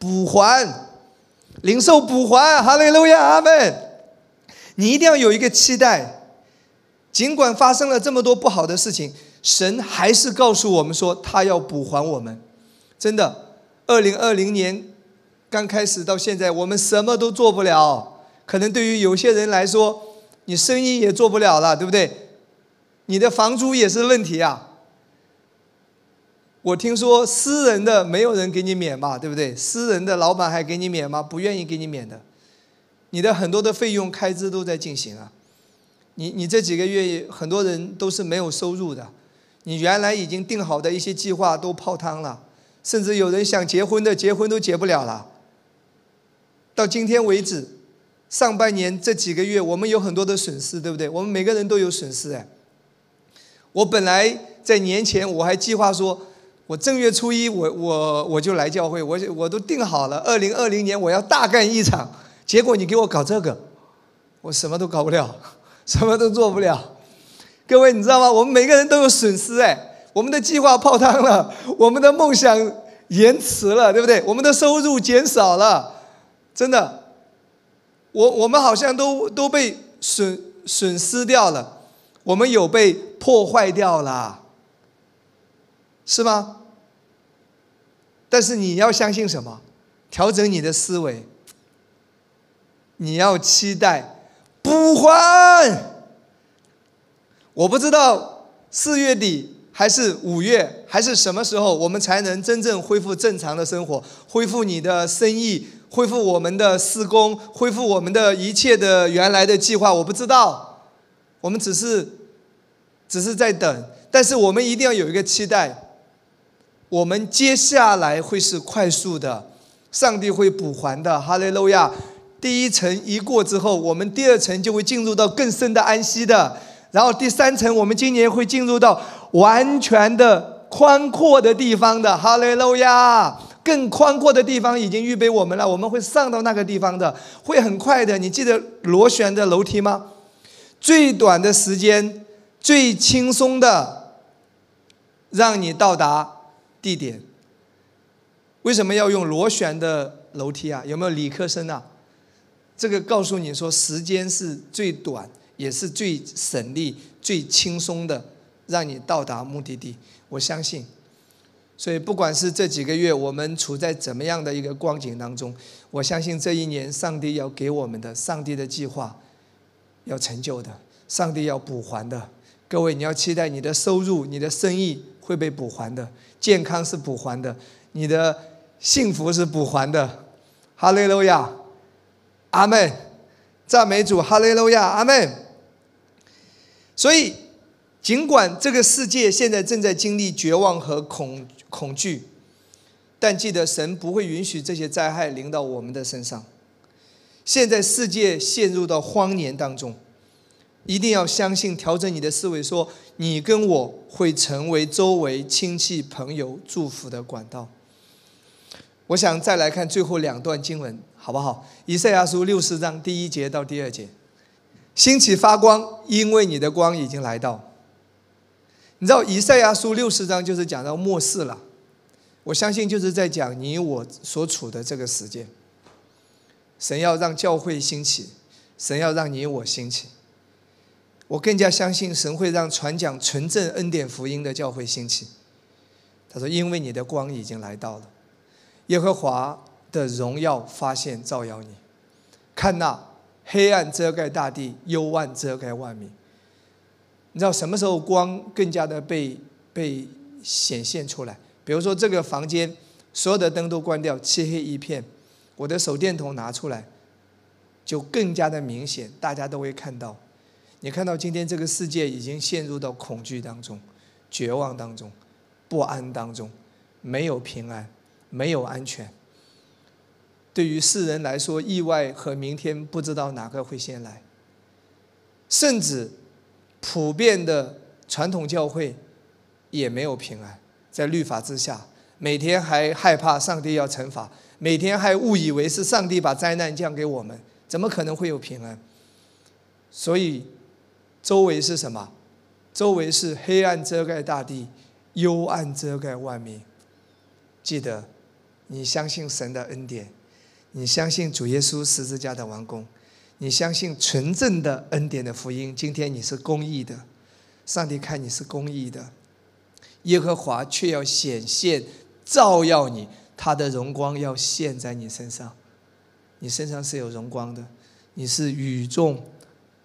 补还，灵兽补还，哈利路亚，阿门。你一定要有一个期待，尽管发生了这么多不好的事情，神还是告诉我们说，他要补还我们。真的，二零二零年刚开始到现在，我们什么都做不了。可能对于有些人来说，你生意也做不了了，对不对？你的房租也是问题啊。我听说私人的没有人给你免吧，对不对？私人的老板还给你免吗？不愿意给你免的。你的很多的费用开支都在进行啊。你你这几个月很多人都是没有收入的，你原来已经定好的一些计划都泡汤了。甚至有人想结婚的，结婚都结不了了。到今天为止，上半年这几个月，我们有很多的损失，对不对？我们每个人都有损失哎。我本来在年前我还计划说，我正月初一我我我就来教会，我我都定好了，二零二零年我要大干一场。结果你给我搞这个，我什么都搞不了，什么都做不了。各位你知道吗？我们每个人都有损失哎。我们的计划泡汤了，我们的梦想延迟了，对不对？我们的收入减少了，真的，我我们好像都都被损损失掉了，我们有被破坏掉了，是吗？但是你要相信什么？调整你的思维，你要期待补还。我不知道四月底。还是五月，还是什么时候，我们才能真正恢复正常的生活，恢复你的生意，恢复我们的施工，恢复我们的一切的原来的计划？我不知道，我们只是，只是在等。但是我们一定要有一个期待，我们接下来会是快速的，上帝会补还的。哈利路亚！第一层一过之后，我们第二层就会进入到更深的安息的。然后第三层，我们今年会进入到完全的宽阔的地方的，哈利路亚！更宽阔的地方已经预备我们了，我们会上到那个地方的，会很快的。你记得螺旋的楼梯吗？最短的时间，最轻松的，让你到达地点。为什么要用螺旋的楼梯啊？有没有理科生啊？这个告诉你说，时间是最短。也是最省力、最轻松的，让你到达目的地。我相信，所以不管是这几个月我们处在怎么样的一个光景当中，我相信这一年上帝要给我们的，上帝的计划要成就的，上帝要补还的。各位，你要期待你的收入、你的生意会被补还的，健康是补还的，你的幸福是补还的。哈利路亚，阿门，赞美主，哈利路亚，阿门。所以，尽管这个世界现在正在经历绝望和恐恐惧，但记得神不会允许这些灾害临到我们的身上。现在世界陷入到荒年当中，一定要相信，调整你的思维，说你跟我会成为周围亲戚朋友祝福的管道。我想再来看最后两段经文，好不好？以赛亚书六十章第一节到第二节。兴起发光，因为你的光已经来到。你知道以赛亚书六十章就是讲到末世了，我相信就是在讲你我所处的这个时间。神要让教会兴起，神要让你我兴起。我更加相信神会让传讲纯正恩典福音的教会兴起。他说：“因为你的光已经来到了，耶和华的荣耀发现照耀你，看那。”黑暗遮盖大地，幽暗遮盖万民。你知道什么时候光更加的被被显现出来？比如说这个房间所有的灯都关掉，漆黑一片，我的手电筒拿出来，就更加的明显，大家都会看到。你看到今天这个世界已经陷入到恐惧当中、绝望当中、不安当中，没有平安，没有安全。对于世人来说，意外和明天不知道哪个会先来。甚至普遍的传统教会也没有平安，在律法之下，每天还害怕上帝要惩罚，每天还误以为是上帝把灾难降给我们，怎么可能会有平安？所以周围是什么？周围是黑暗遮盖大地，幽暗遮盖万民。记得，你相信神的恩典，你相信主耶稣十字架的完工。你相信纯正的恩典的福音，今天你是公义的，上帝看你是公义的，耶和华却要显现照耀你，他的荣光要现在你身上，你身上是有荣光的，你是与众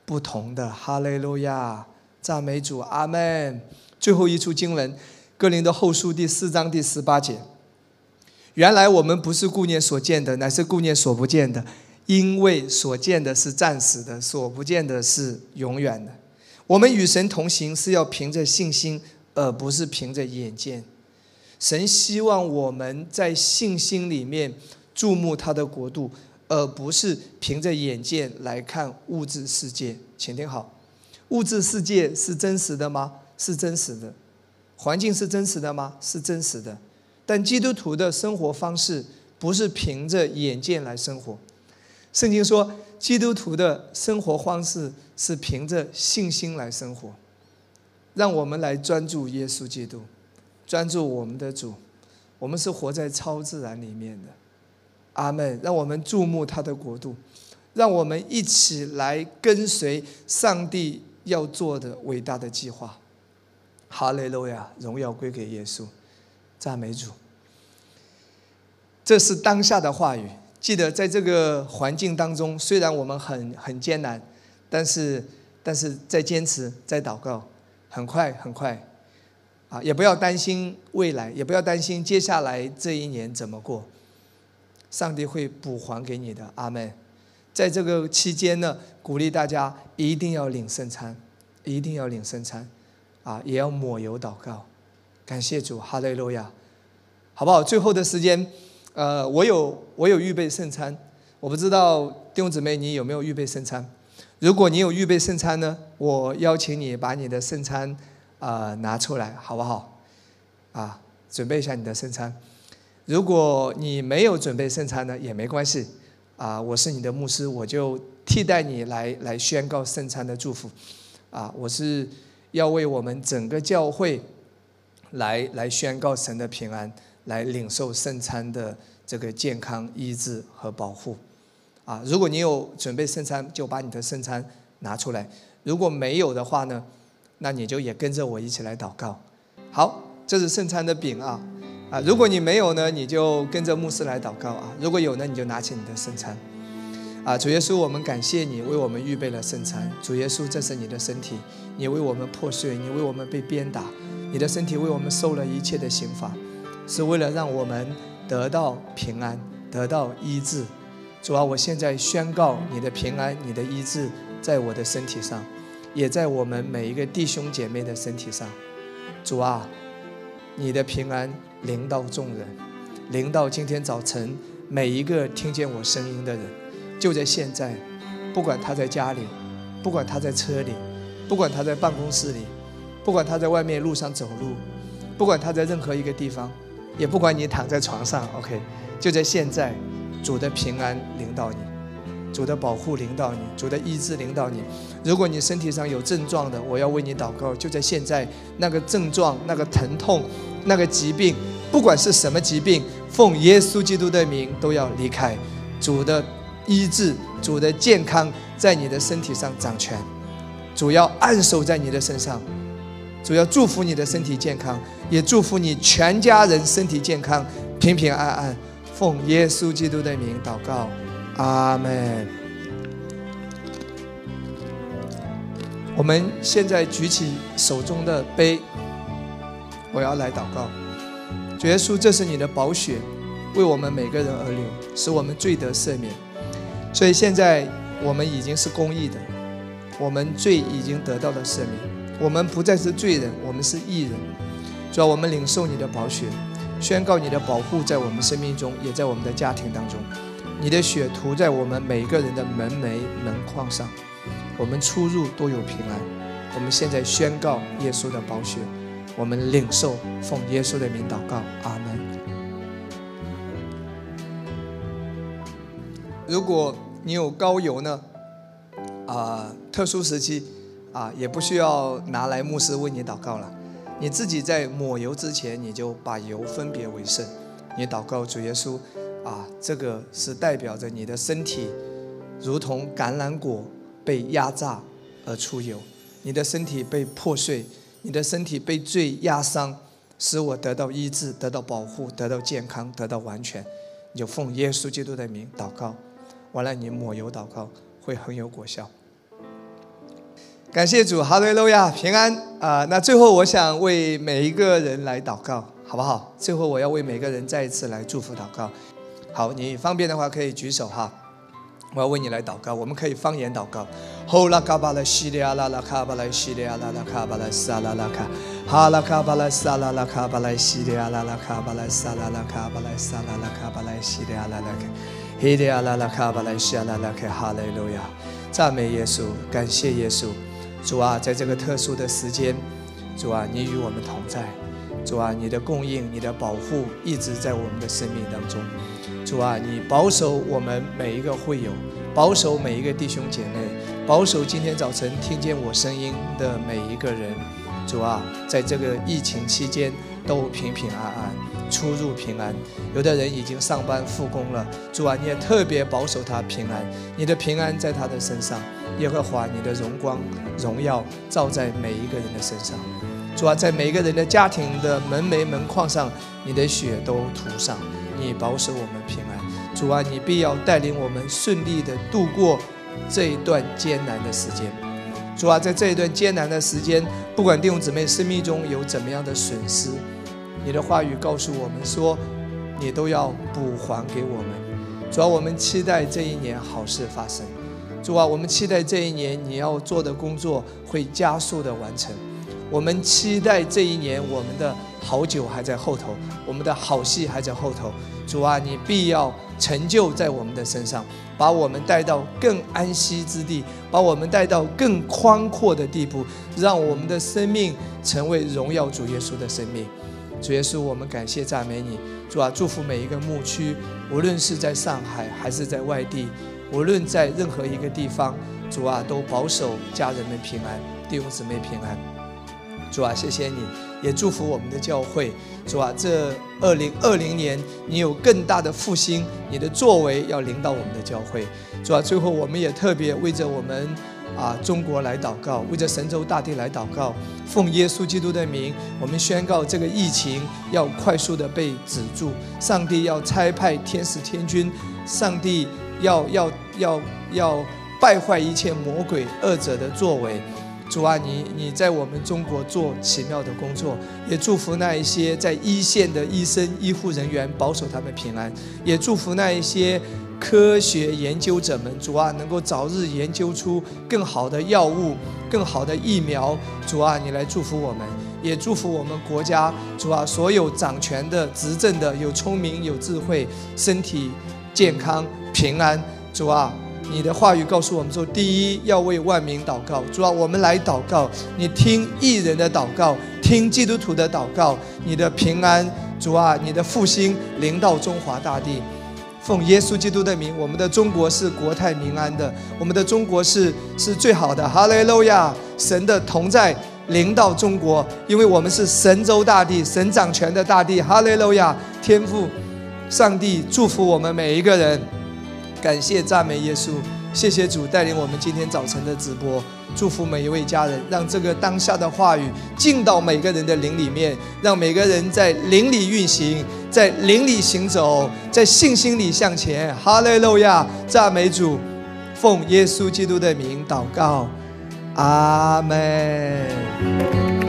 不同的。哈利路亚，赞美主，阿门。最后一处经文，哥林的后书第四章第十八节。原来我们不是顾念所见的，乃是顾念所不见的。因为所见的是暂时的，所不见的是永远的。我们与神同行是要凭着信心，而不是凭着眼见。神希望我们在信心里面注目他的国度，而不是凭着眼见来看物质世界。请听好，物质世界是真实的吗？是真实的。环境是真实的吗？是真实的。但基督徒的生活方式不是凭着眼见来生活。圣经说，基督徒的生活方式是凭着信心来生活。让我们来专注耶稣基督，专注我们的主。我们是活在超自然里面的。阿门。让我们注目他的国度，让我们一起来跟随上帝要做的伟大的计划。哈利路亚，荣耀归给耶稣，赞美主。这是当下的话语。记得在这个环境当中，虽然我们很很艰难，但是但是在坚持，在祷告，很快很快，啊，也不要担心未来，也不要担心接下来这一年怎么过，上帝会补还给你的，阿门。在这个期间呢，鼓励大家一定要领圣餐，一定要领圣餐，啊，也要抹油祷告，感谢主，哈利路亚，好不好？最后的时间。呃，我有我有预备圣餐，我不知道弟兄姊妹你有没有预备圣餐？如果你有预备圣餐呢，我邀请你把你的圣餐啊拿出来，好不好？啊，准备一下你的圣餐。如果你没有准备圣餐呢，也没关系。啊，我是你的牧师，我就替代你来来宣告圣餐的祝福。啊，我是要为我们整个教会来来宣告神的平安。来领受圣餐的这个健康医治和保护，啊，如果你有准备圣餐，就把你的圣餐拿出来；如果没有的话呢，那你就也跟着我一起来祷告。好，这是圣餐的饼啊，啊，如果你没有呢，你就跟着牧师来祷告啊；如果有呢，你就拿起你的圣餐。啊，主耶稣，我们感谢你为我们预备了圣餐。主耶稣，这是你的身体，你为我们破碎，你为我们被鞭打，你的身体为我们受了一切的刑罚。是为了让我们得到平安，得到医治。主啊，我现在宣告你的平安，你的医治，在我的身体上，也在我们每一个弟兄姐妹的身体上。主啊，你的平安临到众人，临到今天早晨每一个听见我声音的人。就在现在，不管他在家里，不管他在车里，不管他在办公室里，不管他在外面路上走路，不管他在任何一个地方。也不管你躺在床上，OK，就在现在，主的平安领导你，主的保护领导你，主的医治领导你。如果你身体上有症状的，我要为你祷告。就在现在，那个症状、那个疼痛、那个疾病，不管是什么疾病，奉耶稣基督的名都要离开。主的医治、主的健康在你的身体上掌权，主要按守在你的身上。主要祝福你的身体健康，也祝福你全家人身体健康、平平安安。奉耶稣基督的名祷告，阿门。我们现在举起手中的杯，我要来祷告。主耶稣，这是你的宝血，为我们每个人而流，使我们罪得赦免。所以现在我们已经是公义的，我们罪已经得到了赦免。我们不再是罪人，我们是义人。主要我们领受你的宝血，宣告你的保护在我们生命中，也在我们的家庭当中。你的血涂在我们每个人的门楣门框上。我们出入都有平安。我们现在宣告耶稣的宝血，我们领受，奉耶稣的名祷告，阿门。如果你有高油呢？啊，特殊时期啊，也不需要拿来牧师为你祷告了。你自己在抹油之前，你就把油分别为圣。你祷告主耶稣啊，这个是代表着你的身体，如同橄榄果被压榨而出油，你的身体被破碎，你的身体被罪压伤，使我得到医治，得到保护，得到健康，得到完全。你就奉耶稣基督的名祷告，完了你抹油祷告会很有果效。感谢主，哈利路亚，平安啊！那最后我想为每一个人来祷告，好不好？最后我要为每个人再一次来祝福祷告。好，你方便的话可以举手哈。我要为你来祷告，我们可以方言祷告。吼拉卡巴拉西利亚拉拉卡巴拉西利亚拉拉卡巴拉萨拉拉卡，哈拉卡巴拉萨拉拉卡巴拉西利亚拉拉卡巴拉萨拉拉卡巴拉萨拉拉卡巴拉西利亚拉拉卡，希利亚拉拉卡巴拉西亚拉拉卡，哈利路亚，赞美耶稣，感谢耶稣。主啊，在这个特殊的时间，主啊，你与我们同在。主啊，你的供应、你的保护一直在我们的生命当中。主啊，你保守我们每一个会友，保守每一个弟兄姐妹，保守今天早晨听见我声音的每一个人。主啊，在这个疫情期间都平平安安，出入平安。有的人已经上班复工了，主啊，你也特别保守他平安，你的平安在他的身上。耶和华，你的荣光、荣耀照在每一个人的身上。主啊，在每一个人的家庭的门楣门框上，你的血都涂上，你保守我们平安。主啊，你必要带领我们顺利的度过这一段艰难的时间。主啊，在这一段艰难的时间，不管弟兄姊妹生命中有怎么样的损失，你的话语告诉我们说，你都要补还给我们。主啊，我们期待这一年好事发生。主啊，我们期待这一年你要做的工作会加速的完成。我们期待这一年我们的好酒还在后头，我们的好戏还在后头。主啊，你必要成就在我们的身上，把我们带到更安息之地，把我们带到更宽阔的地步，让我们的生命成为荣耀主耶稣的生命。主耶稣，我们感谢赞美你。主啊，祝福每一个牧区，无论是在上海还是在外地。无论在任何一个地方，主啊，都保守家人们平安，弟兄姊妹平安。主啊，谢谢你，也祝福我们的教会。主啊，这二零二零年，你有更大的复兴，你的作为要领导我们的教会。主啊，最后我们也特别为着我们啊中国来祷告，为着神州大地来祷告。奉耶稣基督的名，我们宣告这个疫情要快速的被止住。上帝要差派天使天军，上帝。要要要要败坏一切魔鬼恶者的作为，主啊，你你在我们中国做奇妙的工作，也祝福那一些在一线的医生医护人员，保守他们平安，也祝福那一些科学研究者们，主啊，能够早日研究出更好的药物、更好的疫苗，主啊，你来祝福我们，也祝福我们国家，主啊，所有掌权的、执政的，有聪明有智慧，身体健康。平安，主啊，你的话语告诉我们说：第一要为万民祷告。主啊，我们来祷告，你听艺人的祷告，听基督徒的祷告。你的平安，主啊，你的复兴临到中华大地。奉耶稣基督的名，我们的中国是国泰民安的，我们的中国是是最好的。哈雷路亚！神的同在临到中国，因为我们是神州大地，神掌权的大地。哈雷路亚！天父，上帝祝福我们每一个人。感谢赞美耶稣，谢谢主带领我们今天早晨的直播，祝福每一位家人，让这个当下的话语进到每个人的灵里面，让每个人在灵里运行，在灵里行走，在信心里向前。哈利路亚，赞美主，奉耶稣基督的名祷告，阿门。